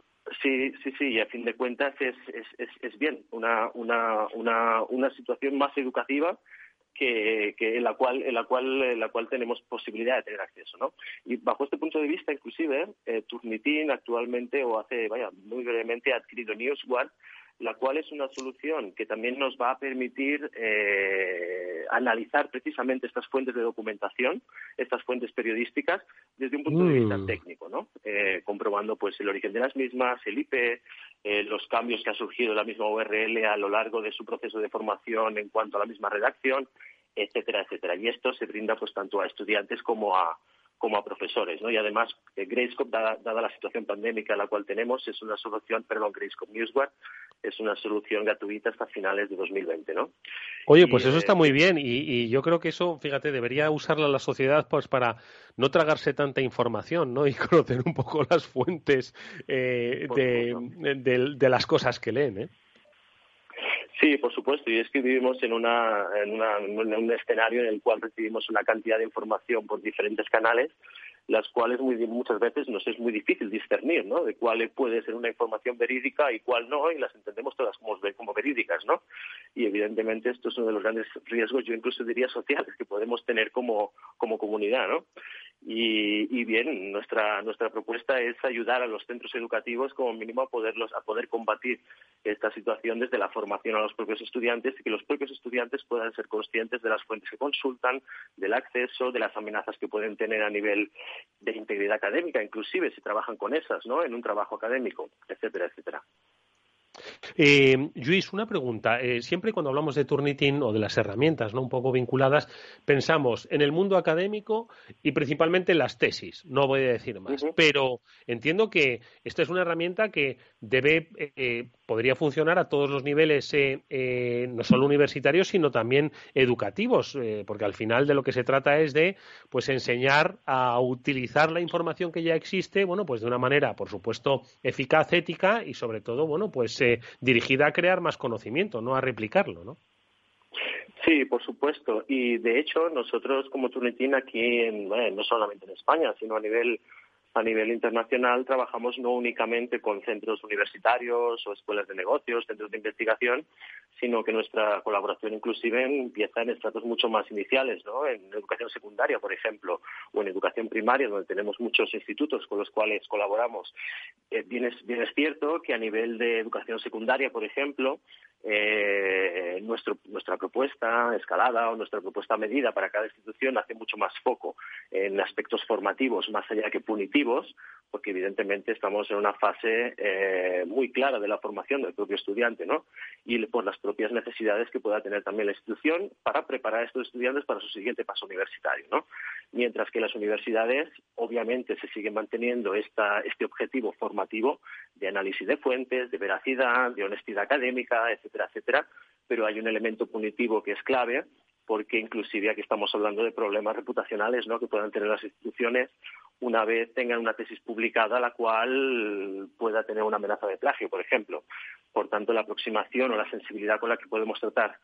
Sí, sí, sí, y a fin de cuentas es, es, es, es bien una, una, una, una situación más educativa que, en la cual en la cual en la cual tenemos posibilidad de tener acceso no y bajo este punto de vista inclusive eh, Turnitin actualmente o hace vaya muy brevemente ha adquirido NewsOne la cual es una solución que también nos va a permitir eh, analizar precisamente estas fuentes de documentación, estas fuentes periodísticas, desde un punto de vista mm. técnico, ¿no? Eh, comprobando pues el origen de las mismas, el IP, eh, los cambios que ha surgido la misma URL a lo largo de su proceso de formación en cuanto a la misma redacción, etcétera, etcétera. Y esto se brinda pues tanto a estudiantes como a, como a profesores, ¿no? Y además, eh, dada, la situación pandémica en la cual tenemos, es una solución, perdón, Gradescope Newsware, es una solución gratuita hasta finales de 2020, ¿no? Oye, pues eso está eh, muy bien y, yo creo que eso, fíjate, debería usarla la sociedad pues para no tragarse tanta información, ¿no? Y conocer un poco las fuentes eh, de, de, las cosas que leen, ¿eh? Sí, por supuesto, y es que vivimos en, una, en, un escenario en el cual recibimos una cantidad de información por diferentes canales, las cuales muchas veces nos es muy difícil discernir, ¿no? De cuál puede ser una información verídica y cuál no, y las entendemos todas como, como verídicas, ¿no? Y evidentemente esto es uno de los grandes riesgos, yo incluso diría sociales, que podemos tener como, como comunidad, ¿no? Y, bien, nuestra, nuestra propuesta es ayudar a los centros educativos como mínimo a, poderlos, a poder combatir esta situación desde la formación a los propios estudiantes y que los propios estudiantes puedan ser conscientes de las fuentes que consultan, del acceso, de las amenazas que pueden tener a nivel de integridad académica, inclusive si trabajan con esas, ¿no? En un trabajo académico, etcétera, etcétera. Eh, Luis, una pregunta. Eh, siempre cuando hablamos de Turnitin o de las herramientas, ¿no? Un poco vinculadas, pensamos en el mundo académico y principalmente en las tesis. No voy a decir más. Pero entiendo que esta es una herramienta que debe, eh, podría funcionar a todos los niveles, eh, no solo universitarios, sino también educativos, porque al final de lo que se trata es de, pues, enseñar a utilizar la información que ya existe, bueno, pues de una manera, por supuesto, eficaz, ética y sobre todo, bueno, pues dirigida a crear más conocimiento, no a replicarlo, ¿no? Sí, por supuesto. Y de hecho, nosotros como Turnitin aquí, no solamente en España, sino a nivel a nivel internacional trabajamos no únicamente con centros universitarios o escuelas de negocios, centros de investigación, sino que nuestra colaboración inclusive empieza en estratos mucho más iniciales, ¿no? En educación secundaria, por ejemplo, o en educación primaria, donde tenemos muchos institutos con los cuales colaboramos. Eh, bien, es, bien es cierto que a nivel de educación secundaria, por ejemplo, eh, nuestra propuesta escalada o nuestra propuesta medida para cada institución hace mucho más foco en aspectos formativos más allá que punitivos, porque evidentemente estamos en una fase eh, muy clara de la formación del propio estudiante, ¿no? Y por las propias necesidades que pueda tener también la institución para preparar a estos estudiantes para su siguiente paso universitario, ¿no? Mientras que las universidades, obviamente, se siguen manteniendo esta, este objetivo formativo de análisis de fuentes, de veracidad, de honestidad académica, etcétera, pero hay un elemento punitivo que es clave porque inclusive aquí estamos hablando de problemas reputacionales ¿no? que puedan tener las instituciones una vez tengan una tesis publicada la cual pueda tener una amenaza de plagio, por ejemplo. Por tanto, la aproximación o la sensibilidad con la que podemos tratar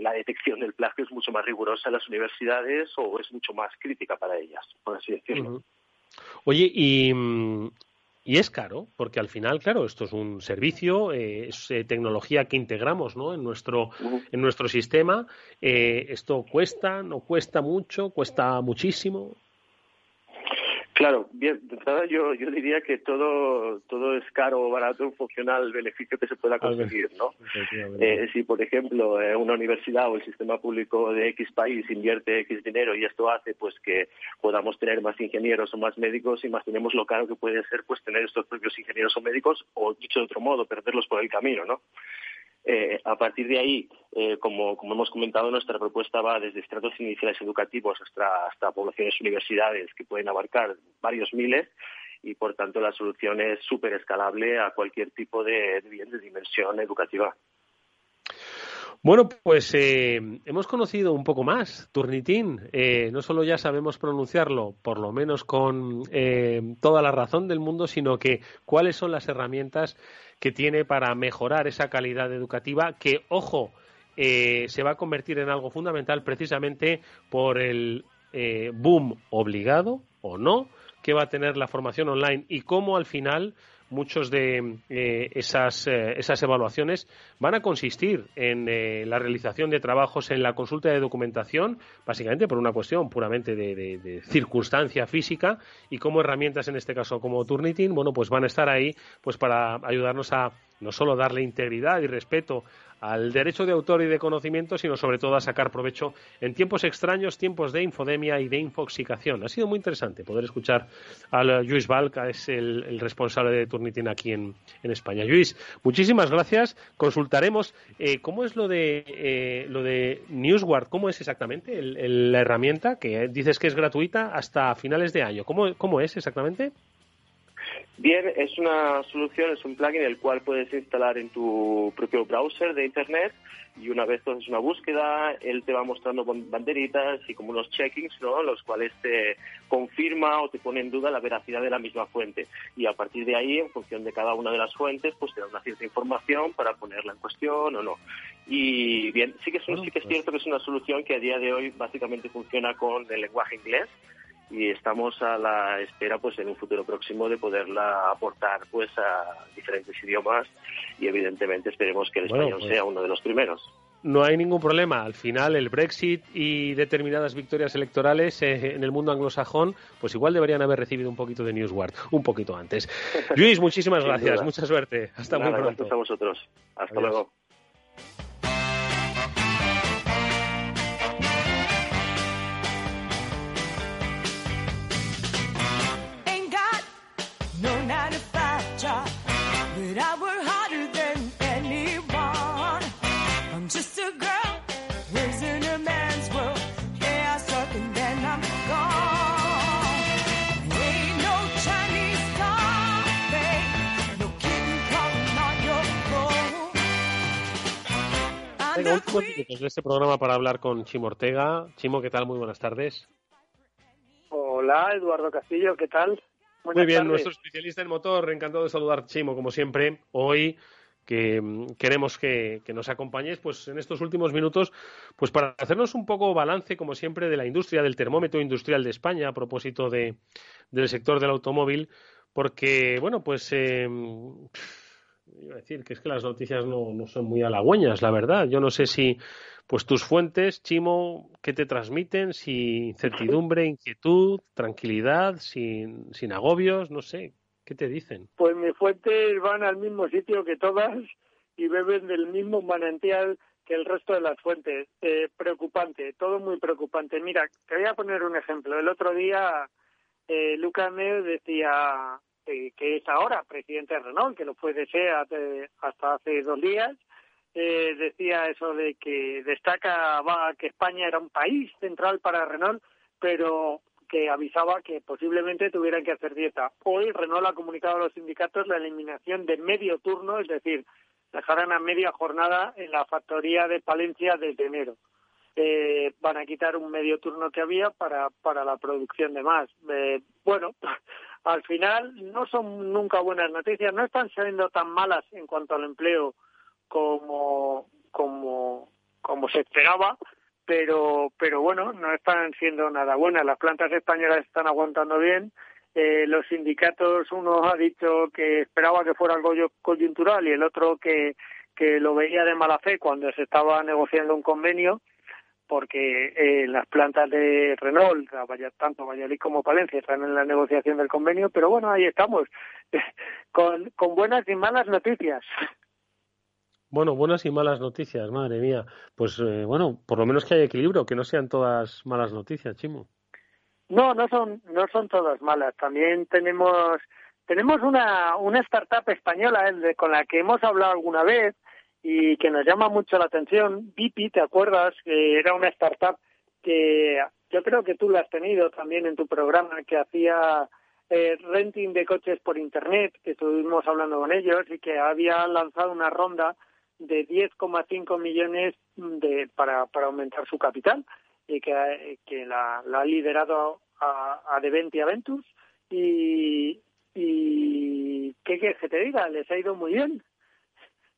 la detección del plagio es mucho más rigurosa en las universidades o es mucho más crítica para ellas, por así decirlo. Oye, y, mm, y es caro, porque al final, claro, esto es un servicio, eh, es eh, tecnología que integramos ¿no? en, nuestro, en nuestro sistema. Eh, ¿Esto cuesta? ¿No cuesta mucho? ¿Cuesta muchísimo? Claro, bien, de entrada yo, yo diría que todo, todo es caro o barato en función al beneficio que se pueda conseguir, ¿no? Eh, si, por ejemplo, eh, una universidad o el sistema público de X país invierte X dinero y esto hace pues que podamos tener más ingenieros o más médicos, imaginemos lo caro que puede ser pues tener estos propios ingenieros o médicos o, dicho de otro modo, perderlos por el camino, ¿no? Eh, a partir de ahí, eh, como, hemos comentado, nuestra propuesta va desde estratos iniciales educativos hasta, hasta poblaciones universidades que pueden abarcar varios miles y, por tanto, la solución es súper escalable a cualquier tipo de, de dimensión educativa. Bueno, pues eh, hemos conocido un poco más Turnitin. No solo ya sabemos pronunciarlo, por lo menos con eh, toda la razón del mundo, sino que cuáles son las herramientas que tiene para mejorar esa calidad educativa que, ojo, se va a convertir en algo fundamental precisamente por el boom obligado o no que va a tener la formación online y cómo al final muchos de eh, esas, eh, esas evaluaciones van a consistir en eh, la realización de trabajos en la consulta de documentación, básicamente por una cuestión puramente de, circunstancia física y como herramientas, en este caso como Turnitin, bueno, pues van a estar ahí pues para ayudarnos a no solo darle integridad y respeto al derecho de autor y de conocimiento, sino sobre todo a sacar provecho en tiempos extraños, tiempos de infodemia y de infoxicación. Ha sido muy interesante poder escuchar a Luis Val, que es el, responsable de Turnitin aquí en, España. Luis, muchísimas gracias. Consultaremos eh, cómo es lo de eh, lo de NewsGuard, cómo es exactamente la herramienta que dices que es gratuita hasta finales de año. ¿Cómo, cómo es exactamente? Bien, es una solución, es un plugin el cual puedes instalar en tu propio browser de Internet y una vez haces una búsqueda, él te va mostrando banderitas y como unos checkings, ¿no? Los cuales te confirma o te pone en duda la veracidad de la misma fuente. Y a partir de ahí, en función de cada una de las fuentes, pues te da una cierta información para ponerla en cuestión o no. Y bien, sí que, es, sí que es pues cierto que es una solución que a día de hoy básicamente funciona con el lenguaje inglés, y estamos a la espera pues en un futuro próximo de poderla aportar pues a diferentes idiomas y evidentemente esperemos que el español pues sea uno de los primeros. No hay ningún problema. Al final, el Brexit y determinadas victorias electorales eh, en el mundo anglosajón, pues igual deberían haber recibido un poquito de Newsguard, un poquito antes. Luis, muchísimas gracias. Mucha suerte. Hasta muy pronto. Gracias a vosotros. Hasta luego. Últimos minutos de este programa para hablar con Chimo Ortega. Chimo, ¿qué tal? Muy buenas tardes. Hola, Eduardo Castillo, ¿qué tal? Muy bien, nuestro especialista en motor, encantado de saludar, Chimo, como siempre. Hoy que mm, queremos que, nos acompañes pues en estos últimos minutos pues para hacernos un poco balance como siempre de la industria del termómetro industrial de España a propósito de, del sector del automóvil porque bueno pues eh, iba a decir que es que las noticias no, no son muy halagüeñas, la verdad. Yo no sé si, pues tus fuentes, Chimo, ¿qué te transmiten? Si incertidumbre, inquietud, tranquilidad, sin, sin agobios, no sé, ¿qué te dicen? Pues mis fuentes van al mismo sitio que todas y beben del mismo manantial que el resto de las fuentes. Eh, preocupante, todo muy preocupante. Mira, te voy a poner un ejemplo. El otro día eh, Lucas Neo decía que es ahora presidente de Renault, que lo fue de SEAT hasta hace dos días, eh, decía eso de que destacaba que España era un país central para Renault, pero que avisaba que posiblemente tuvieran que hacer dieta. Hoy Renault ha comunicado a los sindicatos la eliminación de medio turno, es decir, dejarán a media jornada en la factoría de Palencia desde enero. Eh, van a quitar un medio turno que había para, para la producción de más. Eh, bueno, al final no son nunca buenas noticias, no están siendo tan malas en cuanto al empleo como, como, se esperaba, pero, pero bueno, no están siendo nada buenas. Las plantas españolas están aguantando bien, eh, los sindicatos, uno ha dicho que esperaba que fuera algo coyuntural y el otro que, que lo veía de mala fe cuando se estaba negociando un convenio, porque eh, las plantas de Renault, tanto Valladolid como Palencia, están en la negociación del convenio, pero bueno, ahí estamos, con, con buenas y malas noticias. Bueno, buenas y malas noticias, madre mía. Pues eh, bueno, por lo menos que haya equilibrio, que no sean todas malas noticias, Chimo. No, no son, no son todas malas. También tenemos, tenemos una, una startup española eh, con la que hemos hablado alguna vez y que nos llama mucho la atención. Bipi, ¿te acuerdas? Que era una startup que yo creo que tú la has tenido también en tu programa, que hacía eh, renting de coches por Internet, que estuvimos hablando con ellos y que había lanzado una ronda de 10,5 millones de, para, para aumentar su capital y que, que la, ha liderado a, a Deventi Aventus y, y ¿qué que te diga? Les ha ido muy bien.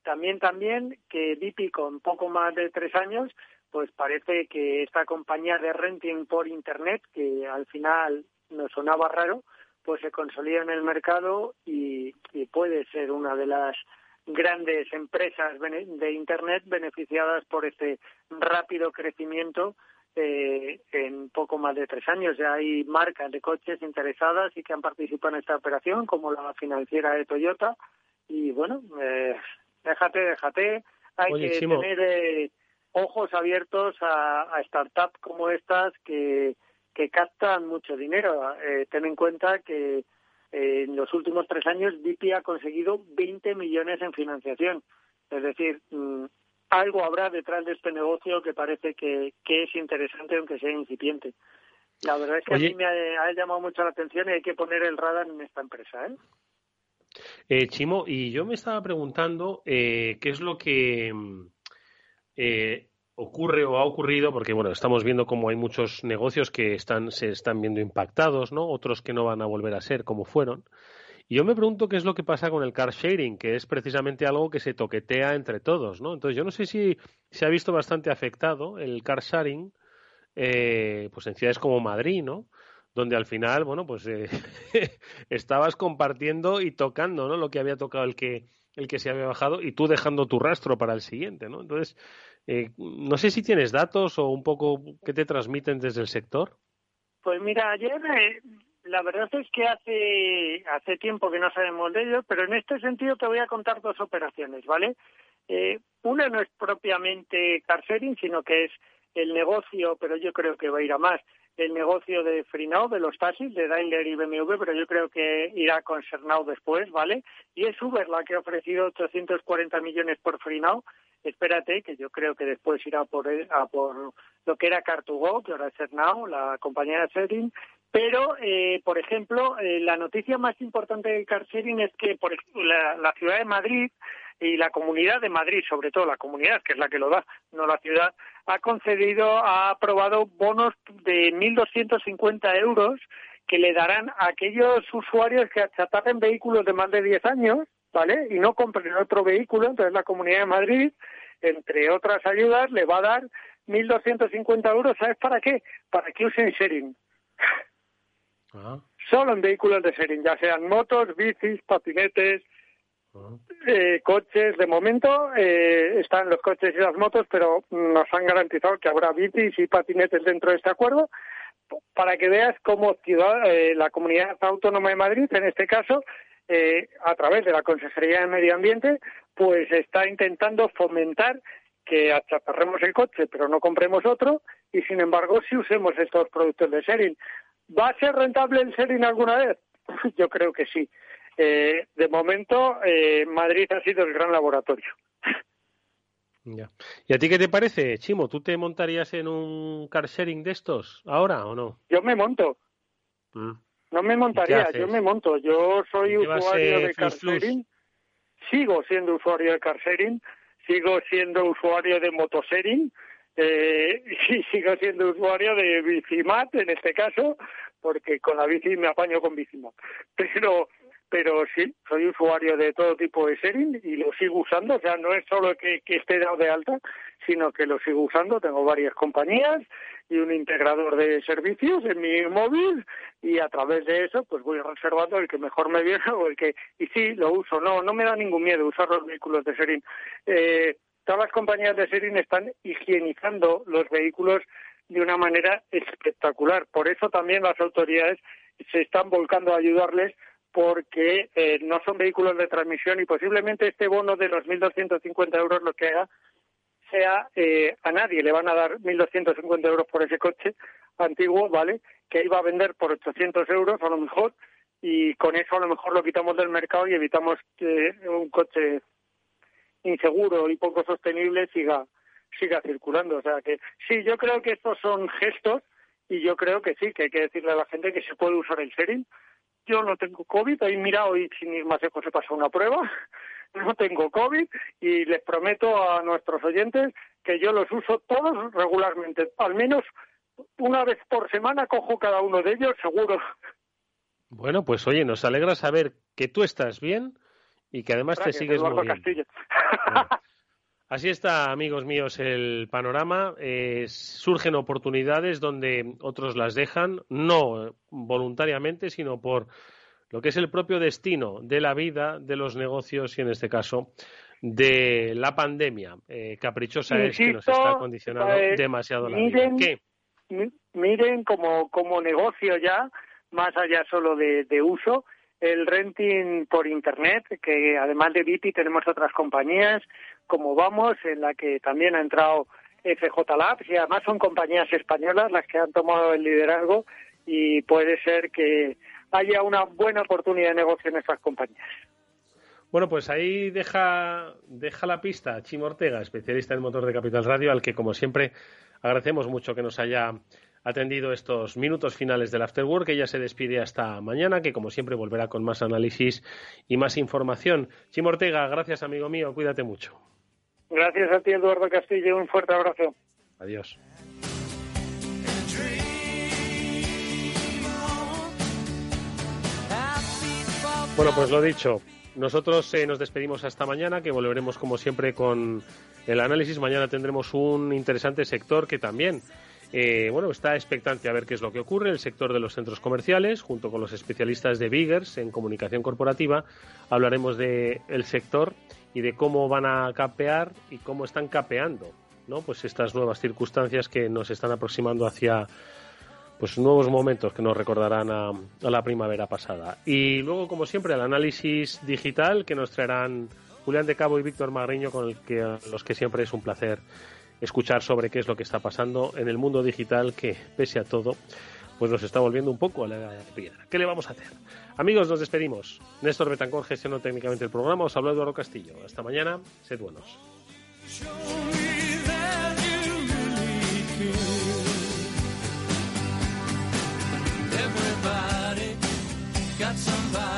También, también que Dipi con poco más de tres años, pues parece que esta compañía de renting por Internet, que al final nos sonaba raro, pues se consolida en el mercado y, y puede ser una de las grandes empresas de Internet beneficiadas por este rápido crecimiento eh, en poco más de tres años. Ya hay marcas de coches interesadas y que han participado en esta operación, como la financiera de Toyota. Y bueno, eh, déjate, déjate. Hay que tener eh, ojos abiertos a, a startups como estas que, que captan mucho dinero. Eh, ten en cuenta que eh, en los últimos tres años BP ha conseguido 20 millones en financiación. Es decir, mm, algo habrá detrás de este negocio que parece que, que es interesante aunque sea incipiente. La verdad es que a mí me ha, llamado mucho la atención y hay que poner el radar en esta empresa. ¿eh? Eh, Chimo, y yo me estaba preguntando eh, qué es lo que eh, ocurre o ha ocurrido, porque bueno, estamos viendo cómo hay muchos negocios que están, se están viendo impactados, ¿no? Otros que no van a volver a ser como fueron. Y yo me pregunto qué es lo que pasa con el car sharing, que es precisamente algo que se toquetea entre todos, ¿no? Entonces yo no sé si se ha visto bastante afectado el car sharing, eh, pues en ciudades como Madrid, ¿no? Donde al final, bueno, pues eh, estabas compartiendo y tocando, ¿no? Lo que había tocado el que el que se había bajado y tú dejando tu rastro para el siguiente, ¿no? Entonces, eh, no sé si tienes datos o un poco qué te transmiten desde el sector. Pues mira, ayer eh, la verdad es que hace, hace tiempo que no sabemos de ello, pero en este sentido te voy a contar dos operaciones, ¿vale? Eh, una no es propiamente car sino que es el negocio, pero yo creo que va a ir a más, el negocio de Freenow, de los taxis, de Daimler y BMW, pero yo creo que irá con Sernau después, ¿vale? Y es Uber la que ha ofrecido 840 millones por Freenow. Espérate, que yo creo que después irá por, a por lo que era Car2Go, que ahora es Sernau, la compañía de Setting, pero, eh, por ejemplo, eh, la noticia más importante de Carsharing es que por la, la, ciudad de Madrid y la comunidad de Madrid, sobre todo la comunidad, que es la que lo da, no la ciudad, ha concedido, ha aprobado bonos de 1.250 euros que le darán a aquellos usuarios que achatapen vehículos de más de 10 años, ¿vale? Y no compren otro vehículo, entonces la Comunidad de Madrid, entre otras ayudas, le va a dar 1.250 euros, ¿sabes para qué? Para que usen sharing. Ah. Solo en vehículos de sharing, ya sean motos, bicis, patinetes, ah. Eh, coches. De momento eh, están los coches y las motos, pero nos han garantizado que habrá bicis y patinetes dentro de este acuerdo para que veas cómo ciudad, eh, la Comunidad Autónoma de Madrid, en este caso, eh, a través de la Consejería de Medio Ambiente, pues está intentando fomentar que achaparremos el coche, pero no compremos otro, y sin embargo, si usemos estos productos de sharing. ¿Va a ser rentable el sharing alguna vez? Yo creo que sí. Eh, de momento, eh, Madrid ha sido el gran laboratorio. Ya. ¿Y a ti qué te parece, Chimo? ¿Tú te montarías en un car sharing de estos ahora o no? Yo me monto. Mm. No me montaría, yo me monto. Yo soy usuario de car sharing. Sigo siendo usuario de car sharing. Sigo siendo usuario de motosharing eh, y sigo siendo usuario de Bicimat en este caso, porque con la bici me apaño con Bicimat. Pero, pero sí, soy usuario de todo tipo de Serin y lo sigo usando, o sea, no es solo que, esté dado de alta, sino que lo sigo usando, tengo varias compañías y un integrador de servicios en mi móvil y a través de eso pues voy reservando el que mejor me viene o el que y sí lo uso. No no me da ningún miedo usar los vehículos de Serin eh, todas las compañías de Serin están higienizando los vehículos de una manera espectacular. Por eso también las autoridades se están volcando a ayudarles porque eh, no son vehículos de transmisión y posiblemente este bono de los 1.250 euros lo que haga sea eh, a nadie le van a dar 1.250 euros por ese coche antiguo, ¿vale? Que iba a vender por 800 euros a lo mejor y con eso a lo mejor lo quitamos del mercado y evitamos que un coche inseguro y poco sostenible siga siga circulando. O sea que sí, yo creo que estos son gestos y yo creo que sí, que hay que decirle a la gente que se puede usar el sharing. Yo no tengo COVID, ahí mira, hoy sin ir más lejos se pasó una prueba no tengo COVID y les prometo a nuestros oyentes que yo los uso todos regularmente. Al menos una vez por semana cojo cada uno de ellos, seguro. Bueno, pues oye, nos alegra saber que tú estás bien y que además te sigues moviendo. Así está, amigos míos, el panorama. Eh, surgen oportunidades donde otros las dejan, no voluntariamente, sino por lo que es el propio destino de la vida, de los negocios y, en este caso, de la pandemia. Eh, caprichosa es que nos está condicionando eh, demasiado la vida. ¿Qué? Miren como, como negocio ya, más allá solo de, uso, el renting por Internet, que además de Viti tenemos otras compañías, como Vamos, en la que también ha entrado FJ Labs, y además son compañías españolas las que han tomado el liderazgo y puede ser que haya una buena oportunidad de negocio en esas compañías. Bueno, pues ahí deja, deja la pista Chimo Ortega, especialista en motor de Capital Radio, al que, como siempre, agradecemos mucho que nos haya atendido estos minutos finales del Afterwork. Ella se despide hasta mañana, que como siempre volverá con más análisis y más información. Chimo Ortega, gracias amigo mío, cuídate mucho. Gracias a ti, Eduardo Castillo, un fuerte abrazo. Adiós. Bueno, pues lo dicho, nosotros eh, nos despedimos hasta mañana, que volveremos como siempre con el análisis. Mañana tendremos un interesante sector que también, eh, bueno, está expectante a ver qué es lo que ocurre. El sector de los centros comerciales, junto con los especialistas de Biggers en comunicación corporativa, hablaremos del el sector y de cómo van a capear y cómo están capeando, ¿no? Pues estas nuevas circunstancias que nos están aproximando hacia pues nuevos momentos que nos recordarán a, la primavera pasada. Y luego, como siempre, el análisis digital que nos traerán Julián de Cabo y Víctor Magriño, con el que, los que siempre es un placer escuchar sobre qué es lo que está pasando en el mundo digital que, pese a todo, pues nos está volviendo un poco a la piedra. ¿Qué le vamos a hacer? Amigos, nos despedimos. Néstor Betancor gestionó técnicamente el programa. Os habló Eduardo Castillo. Hasta mañana. Sed buenos. somebody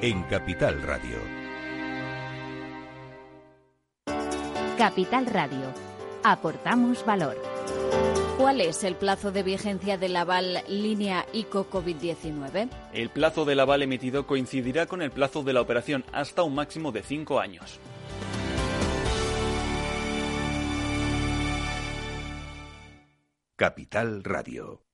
en Capital Radio. Capital Radio. Aportamos valor. ¿Cuál es el plazo de vigencia del aval línea ICO COVID-19? El plazo del aval emitido coincidirá con el plazo de la operación hasta un máximo de cinco años. Capital Radio.